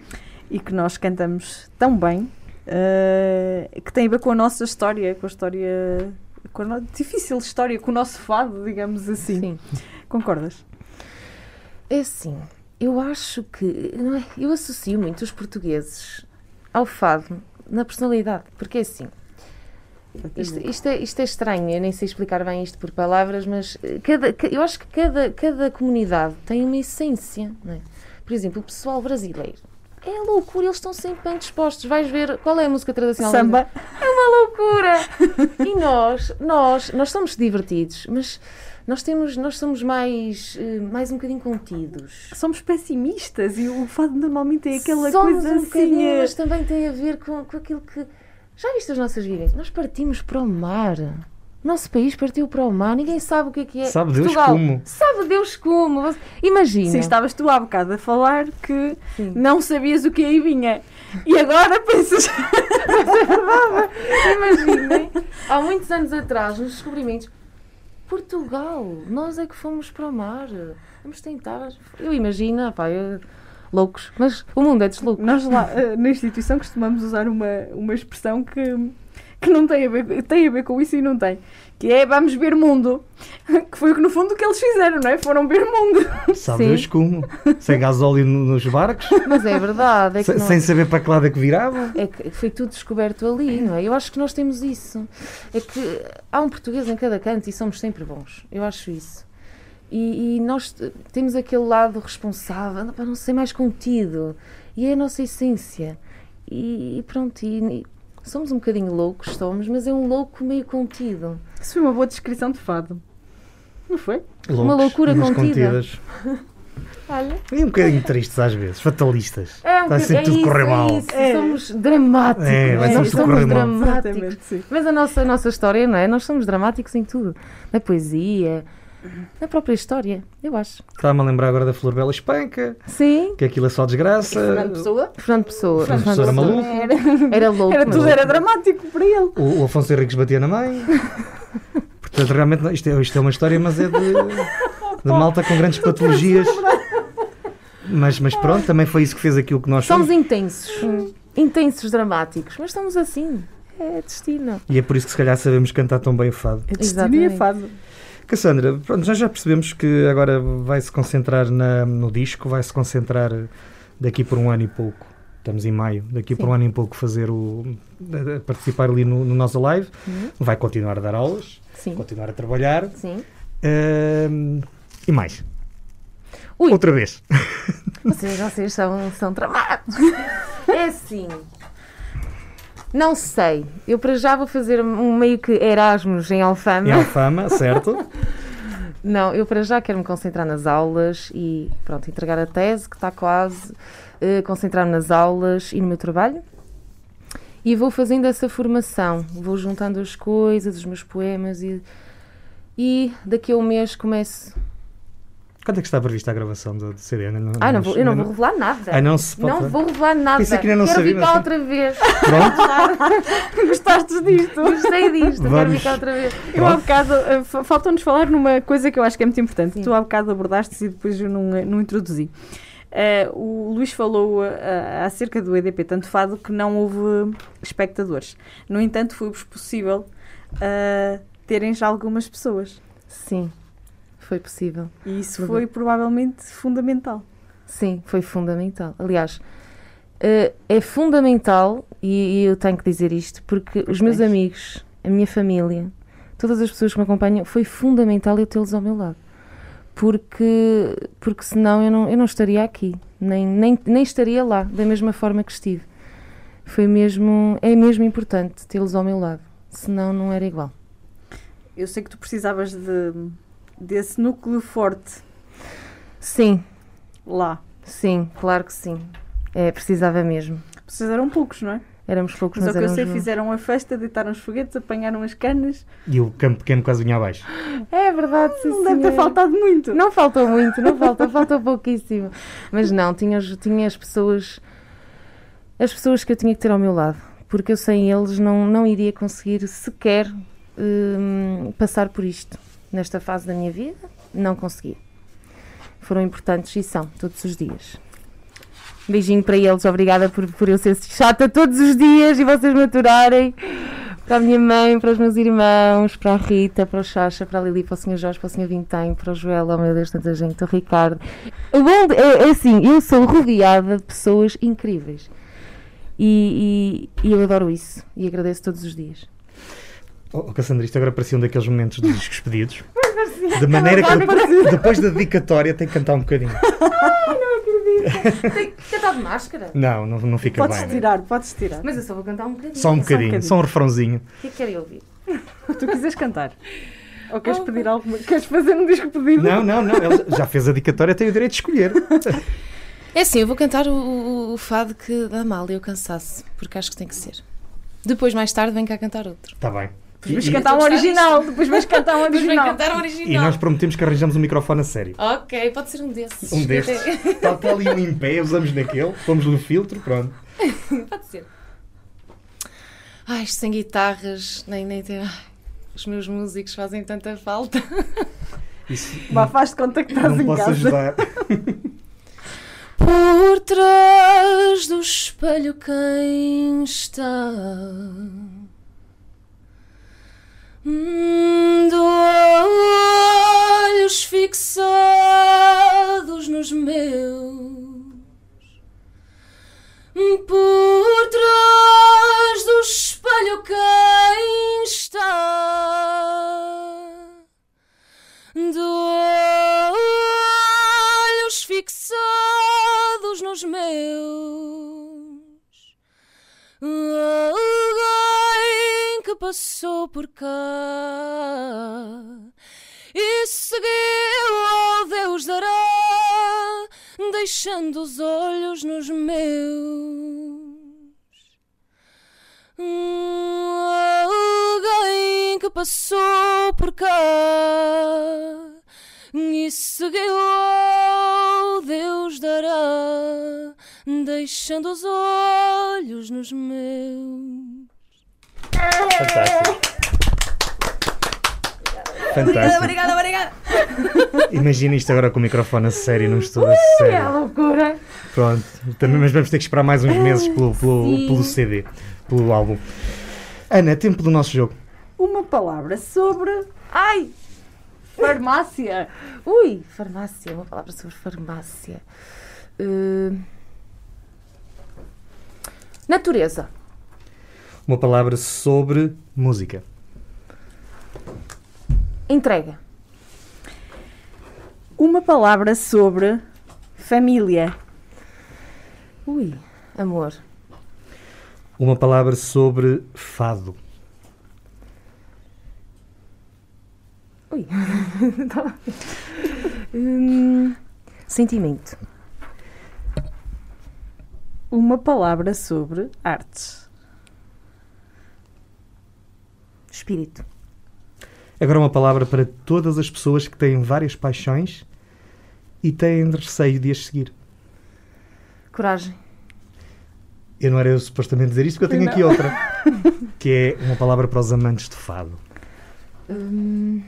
e que nós cantamos tão bem eh, que tem a ver com a nossa história, com a história. com a no- difícil história, com o nosso fado, digamos assim. Sim. Concordas? É assim, eu acho que. É, eu associo muito os portugueses ao fado na personalidade, porque é assim. Isto, isto é, isto é estranho, eu nem sei explicar bem isto por palavras, mas eh, cada, ca- eu acho que cada, cada comunidade tem uma essência. É? Por exemplo, o pessoal brasileiro é loucura, eles estão sempre bem dispostos. Vais ver qual é a música tradicional Samba. é uma loucura! E nós, nós, nós somos divertidos, mas nós temos, nós somos mais, eh, mais um bocadinho contidos. Somos pessimistas e o fado normalmente é aquela Somos coisa um assim. bocadinho, eh, mas também tem a ver com, com aquilo que. Já viste as nossas vivências? Nós partimos para o mar. O nosso país partiu para o mar, ninguém sabe o que é que é. Sabe Deus Portugal. como. Sabe Deus como. Você- Imagina. Sim, estavas tu há bocado a falar que Sim. não sabias o que aí vinha. E agora pensas. (laughs) Imaginem, há muitos anos atrás, nos descobrimentos, Portugal, nós é que fomos para o mar. Vamos tentar. Eu imagino, pá, eu- loucos, mas o mundo é dos loucos. Nós lá eh, na instituição costumamos usar uma, uma expressão que, que não tem a, ver, tem a ver com isso e não tem. Que é vamos ver mundo. (laughs) Que foi no fundo o que eles fizeram, não é? Foram ver mundo. Sabe. Deus como. Sem gasóleo no- nos barcos, Mas é verdade, é que sem, não- sem saber para que lado é que viravam. É que foi tudo descoberto ali, não é? Eu acho que nós temos isso. É que há um português em cada canto e somos sempre bons. Eu acho isso. E, e nós temos aquele lado responsável, para não ser mais contido. E é a nossa essência. E, e pronto, e, e somos um bocadinho loucos, somos, mas é um louco meio contido. Isso foi uma boa descrição de fado. Não foi? Loucos, loucura umas contida. contidas. Olha. E um bocadinho tristes às vezes, fatalistas. É um Vai bocadinho- sempre é tudo isso, correr é mal. isso. É. Somos dramáticos. É, vai sempre tudo somos correr dramáticos. Mas a nossa, a nossa história, não é? Nós somos dramáticos em tudo. Na poesia, na própria história, eu acho. Estava-me a lembrar agora da Flor Bela Espanca, Sim. que aquilo é só desgraça. Pessoa? Fernando Pessoa. Fernando Pessoa era maluco. Era, Era louco. era tudo era dramático para ele. O, o Afonso Henriques batia na mãe. (laughs) Portanto, realmente, isto é, isto é uma história, mas é de, de malta com grandes patologias. Mas, mas pronto, também foi isso que fez aquilo que nós Somos somos. intensos. Intensos, dramáticos. Mas estamos assim. É destino. E é por isso que se calhar sabemos cantar tão bem o fado. É destino e é fado. Cassandra, pronto, nós já percebemos que agora vai se concentrar na, no disco, vai se concentrar daqui por um ano e pouco. Estamos em maio, daqui Sim. por um ano e pouco fazer o participar ali no, no nosso live. Uhum. Vai continuar a dar aulas, Sim. continuar a trabalhar. Sim. Uh, e mais. Ui. Outra vez. (laughs) Vocês, vocês são, são tramados. (laughs) É assim. Não sei. Eu para já vou fazer um meio que Erasmus em Alfama. Em Alfama, certo. (laughs) Não, eu para já quero me concentrar nas aulas e pronto, entregar a tese que está quase, uh, concentrar-me nas aulas e no meu trabalho. E vou fazendo essa formação, vou juntando as coisas, os meus poemas e, e daqui a um mês começo quando é que está prevista a gravação do, do CD? Não, ah, não vou, eu não, não vou revelar nada. Ah, não se pode... Não vou revelar nada. Pensei que não quero sabia, ficar mas... outra vez. Pronto. (laughs) Gostaste disto? Gostei disto. Vamos. Quero ficar outra vez. Eu há bocado, uh, faltou-nos falar numa coisa que eu acho que é muito importante. Sim. Tu há bocado abordaste e depois eu não, não introduzi. Uh, o Luís falou uh, acerca do EDP Tanto Fado que não houve espectadores. No entanto, foi-vos possível uh, terem já algumas pessoas. Sim foi possível. E isso foi provavelmente fundamental. Sim, foi fundamental. Aliás, é fundamental, e, e, eu tenho que dizer isto, porque os meus amigos, a minha família, todas as pessoas que me acompanham, foi fundamental eu tê-los ao meu lado. Porque, porque senão eu não, eu não estaria aqui, nem, nem, nem estaria lá, da mesma forma que estive. Foi mesmo, é mesmo importante tê-los ao meu lado, senão não era igual. Eu sei que tu precisavas de desse núcleo forte. Sim. Lá. Sim, claro que sim. É, precisava mesmo. Vocês eram poucos, não é? Éramos poucos, mas, mas que eu sei, fizeram a festa, deitaram os foguetes, apanharam as canas. E o campo pequeno quase vinha abaixo. É verdade, sim, Não deve ter faltado muito. Não faltou muito, não faltou, faltou pouquíssimo. Mas não, tinha, tinha as pessoas, as pessoas que eu tinha que ter ao meu lado. Porque eu sem eles não, não iria conseguir sequer hum, passar por isto nesta fase da minha vida, não consegui. Foram importantes e são, todos os dias. Beijinho para eles, obrigada por, por eu ser chata todos os dias e vocês me aturarem. Para a minha mãe, para os meus irmãos, para a Rita, para o Chacha, para a Lili, para o Sr. Jorge, para o Sr. Vintém, para o Joel, oh meu Deus, tanta gente, o Ricardo. O bom é, é assim, eu sou rodeada de pessoas incríveis. E, e, e eu adoro isso e agradeço todos os dias. Oh, Cassandra, isto agora parecia um daqueles momentos dos discos pedidos. (laughs) De maneira que depois, depois da dedicatória tem que cantar um bocadinho. (laughs) Ai, não. (laughs) Tem que cantar de máscara? Não, não, não fica podes bem. Podes tirar, podes tirar. Mas eu só vou cantar um bocadinho. Só um bocadinho, só um, um refrãozinho. O que é que querem ouvir? (laughs) tu quiseres cantar. Ou queres oh, pedir alguma Queres fazer um disco pedido? Não, não, não. Ele já fez a dedicatória, tem o direito de escolher. É assim, eu vou cantar o, o, o fado que da Amália eu cansasse, porque acho que tem que ser. Depois, mais tarde, vem cá cantar outro. Está bem. Depois vais cantar um original. Depois vais cantar um original. cantar um original. E nós prometemos que arranjamos um microfone a sério. Ok, pode ser um desses. Um destes. Está, está ali um em pé, usamos naquele, pomos no filtro, pronto. pode ser. Ai, sem guitarras, nem, nem os meus músicos fazem tanta falta. (laughs) Isso, Mas faz de conta que estás não em posso casa. ajudar. (laughs) Por trás do espelho quem está Hum, de olhos fixados nos meus, por trás do espelho quem está, de olhos fixados nos meus que passou por cá e seguiu, oh Deus dará, deixando os olhos nos meus. Alguém que passou por cá e seguiu, oh Deus dará, deixando os olhos nos meus. Fantástico. Fantástico. Obrigada, obrigada. Imagina isto agora com o microfone a sério num estudo a sério. É loucura. Pronto, também, mas vamos ter que esperar mais uns meses pelo, pelo, pelo CD, pelo álbum. Ana, é tempo do nosso jogo. Uma palavra sobre. Ai! Farmácia! Ui, farmácia, uma palavra sobre farmácia. Uh, natureza. Uma palavra sobre música. Entrega. Uma palavra sobre família. Ui, amor. Uma palavra sobre fado. Ui. (laughs) hum, sentimento. Uma palavra sobre artes. Espírito. Agora uma palavra para todas as pessoas que têm várias paixões e têm receio de as seguir. Coragem. Eu não era eu supostamente dizer isto, porque eu tenho aqui outra. (laughs) que é uma palavra para os amantes de fado. Hum...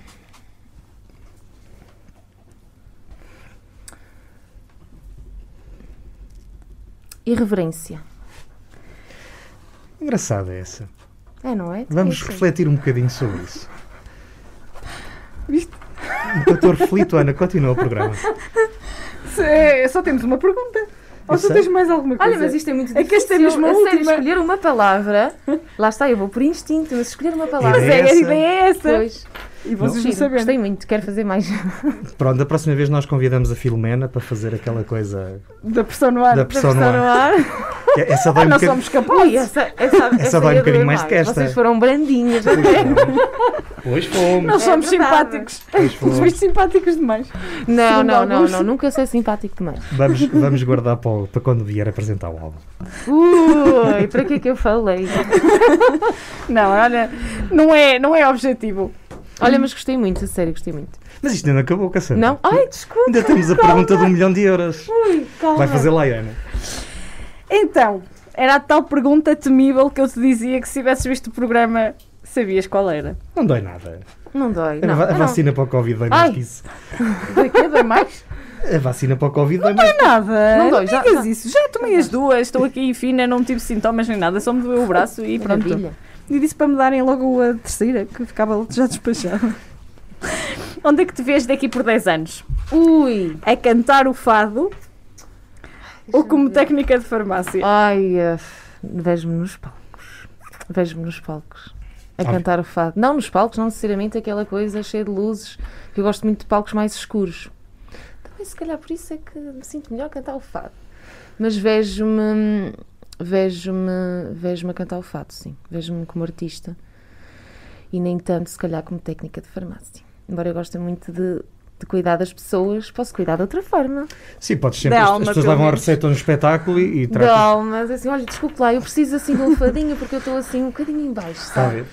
Irreverência. Engraçada essa. É, não é? Vamos é refletir um bocadinho sobre isso. Enquanto eu reflito, Ana, continua o programa. É, só temos uma pergunta. Ou tu tens mais alguma coisa? Olha, mas isto é muito difícil. É que esta é mesmo a a última. sério, escolher uma palavra. Lá está, eu vou por instinto, mas escolher uma palavra. Mas é, a ideia é essa. Pois. E vocês não, não sabem. Gostei muito, quero fazer mais. Pronto, da próxima vez nós convidamos a Filomena para fazer aquela coisa. Da pressão no ar. Da pressão, no ar. ar. Essa (laughs) dói ah, um nós bocadinho. somos capazes. Essa, essa, essa, essa dói um bocadinho mais que esta. Vocês foram brandinhas. Pois (laughs) fomos. Nós somos É simpáticos. Pois fomos. Somos simpáticos demais. Não, não, não, não, nunca sei simpático demais. Vamos, vamos guardar para, o- para quando vier apresentar o álbum. Ui, para que é que eu falei? (laughs) Não, olha, não é, não é objetivo. Olha, mas gostei muito, a sério, gostei muito. Mas isto ainda não acabou, Cassandra. Não? Ai, desculpa. Ainda temos a pergunta de um milhão de euros. Ui, calma. Vai fazer lá, Ana. Então, era a tal pergunta temível que eu te dizia que se tivesses visto o programa, sabias qual era. Não dói nada. Não dói. A, Não, a não. vacina para o Covid dói Ai. mais que isso. (laughs) Daqui dói mais? A vacina para o Covid dói mais. Nada. Não dói, já- digas já- isso. Já tomei as duas, estou aqui fina, não tive sintomas nem nada, só me doeu o braço e pronto. Maravilha. E disse para me darem logo a terceira, que ficava já despachada. Onde é que te vês daqui por 10 anos? Ui. A cantar o fado ou como ver. técnica de farmácia? Ai, vejo-me nos palcos. Vejo-me nos palcos. A Ah. cantar o fado. Não nos palcos, não necessariamente aquela coisa cheia de luzes, que eu gosto muito de palcos mais escuros. Também, se calhar, por isso é que me sinto melhor a cantar o fado. Mas vejo-me. Vejo-me vejo a cantar o fado, sim. Vejo-me como artista. E nem tanto, se calhar, como técnica de farmácia. Embora eu goste muito de, de cuidar das pessoas, posso cuidar de outra forma. Sim, podes sempre. As, alma, as pessoas levam a receita no espetáculo e, e tratam. alma, assim, olha, desculpe lá, eu preciso assim de um fadinho porque eu estou assim um bocadinho em baixo, Está a sabe? ver?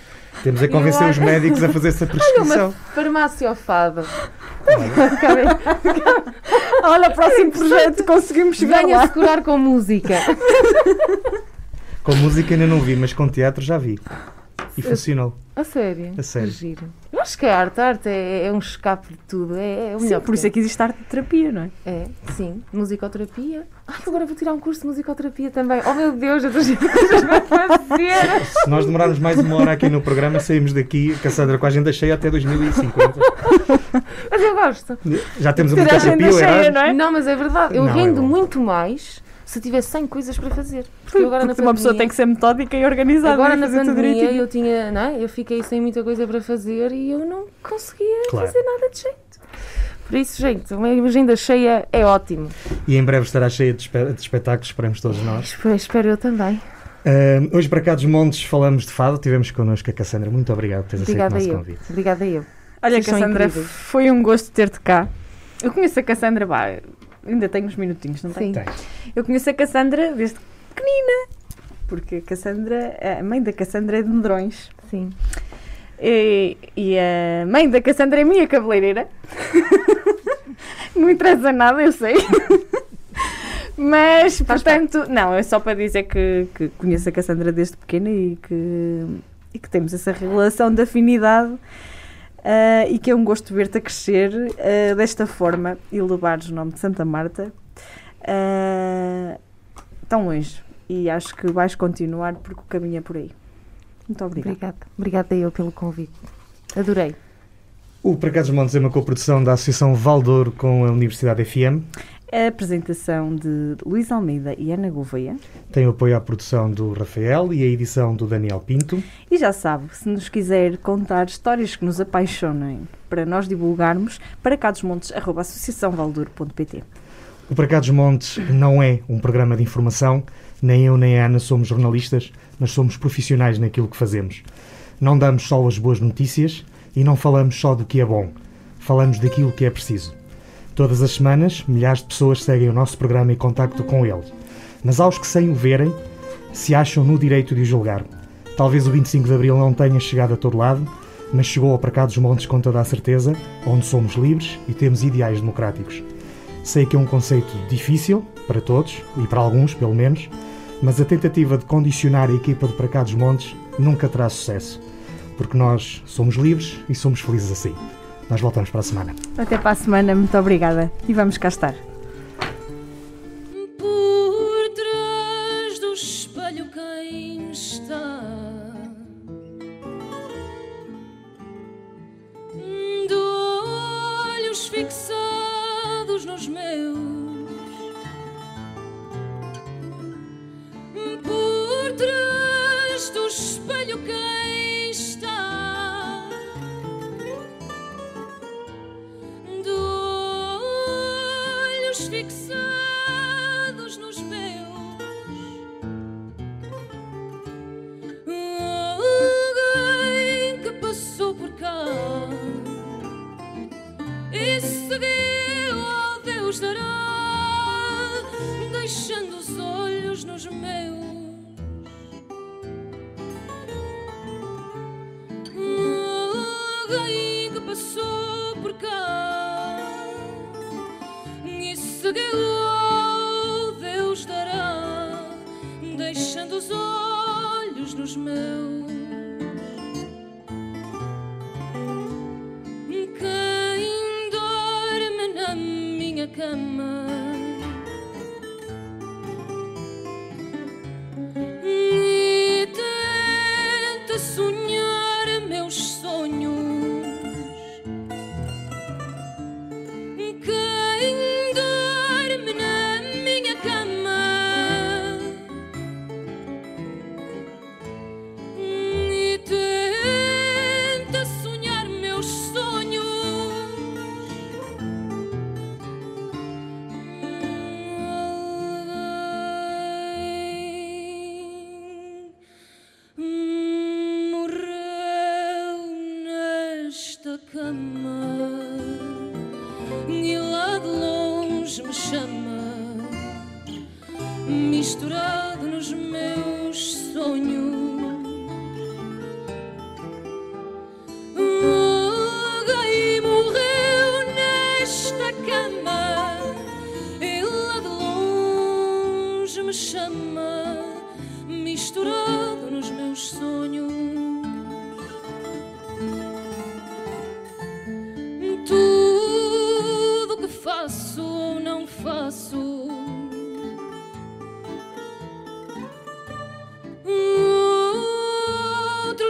Temos a convencer Eu os médicos a fazer essa Olha, prescrição. uma farmácia ao fado. Olha, o próximo projeto conseguimos chegar lá. Venha-se curar com música. Com música ainda não vi, mas com teatro já vi. E funcionou. A sério? A sério. Giro. Eu acho que a arte, a arte é, é um escape de tudo. É, é o Sim, melhor. por isso é que existe arte de terapia, não é? É, sim. Musicoterapia. Ai, agora vou tirar um curso de musicoterapia também. Oh meu Deus, eu estou coisas para fazer. Se nós demorarmos mais uma hora aqui no programa, saímos daqui, Cassandra, com a agenda cheia até 2050. Mas eu gosto. Já temos a Ter a musicoterapia, agenda o cheia, não é? Não, mas é verdade. Eu Não, é rendo bom. muito mais se tivesse 100 coisas para fazer. Porque agora na Porque uma pessoa pandemia- tem que ser metódica e organizada. Agora e na pandemia eu tinha, não é? Eu fiquei sem muita coisa para fazer e eu não conseguia Claro. fazer nada de jeito. Por isso, gente, uma agenda cheia é ótimo. E em breve estará cheia de, espe- de espetáculos, esperamos todos nós. Espero, espero eu também. Ah, hoje, para cá dos Montes, falamos de fado. Tivemos connosco a Cassandra. Muito obrigado por teres aceito o Obrigada nosso eu. convite. Obrigada eu. Olha, Vocês Cassandra, foi um gosto ter-te cá. Eu conheço a Cassandra, bah, ainda tenho uns minutinhos, não tenho? Sim. Eu conheço a Cassandra desde pequenina, porque a Cassandra, a mãe da Cassandra é de Medrões. Sim. E, e a mãe da Cassandra é minha cabeleireira. (laughs) não interessa nada, eu sei. (laughs) Mas, portanto, não, é só para dizer que, que conheço a Cassandra desde pequena e que, e que temos essa relação de afinidade ah, e que é um gosto ver-te a crescer ah, desta forma e levares o nome de Santa Marta ah, tão longe. E acho que vais continuar porque o caminho é por aí. Muito obrigada. Obrigada. Obrigada eu pelo convite. Adorei. O Para Cá dos Montes é uma coprodução da Associação Valdouro com a Universidade FM. A apresentação de Luís Almeida e Ana Gouveia. Tem o apoio à produção do Rafael e a edição do Daniel Pinto. E já sabe, se nos quiser contar histórias que nos apaixonem para nós divulgarmos, para cadosmontes.associaçãovaldouro.pt O Para Cá dos Montes não é um programa de informação, nem eu nem a Ana somos jornalistas, mas somos profissionais naquilo que fazemos. Não damos só as boas notícias e não falamos só do que é bom, falamos daquilo que é preciso. Todas as semanas, milhares de pessoas seguem o nosso programa e contacto com ele. Mas aos que sem o verem, se acham no direito de o julgar. Talvez o 25 de Abril não tenha chegado a todo lado, mas chegou ao para cá dos montes com toda a certeza, onde somos livres e temos ideais democráticos. Sei que é um conceito difícil, para todos, e para alguns, pelo menos, mas a tentativa de condicionar a equipa de para cá dos montes nunca terá sucesso, porque nós somos livres e somos felizes assim. Nós voltamos para a semana. Até para a semana, muito obrigada. E vamos cá estar. Por trás do espelho quem está? De olhos fixados nos meus. Por trás do espelho quem está? Fixados nos meus. Alguém que passou por cá e seguiu ao Deus dará, deixando os olhos nos meus. E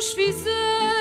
Outros fizeram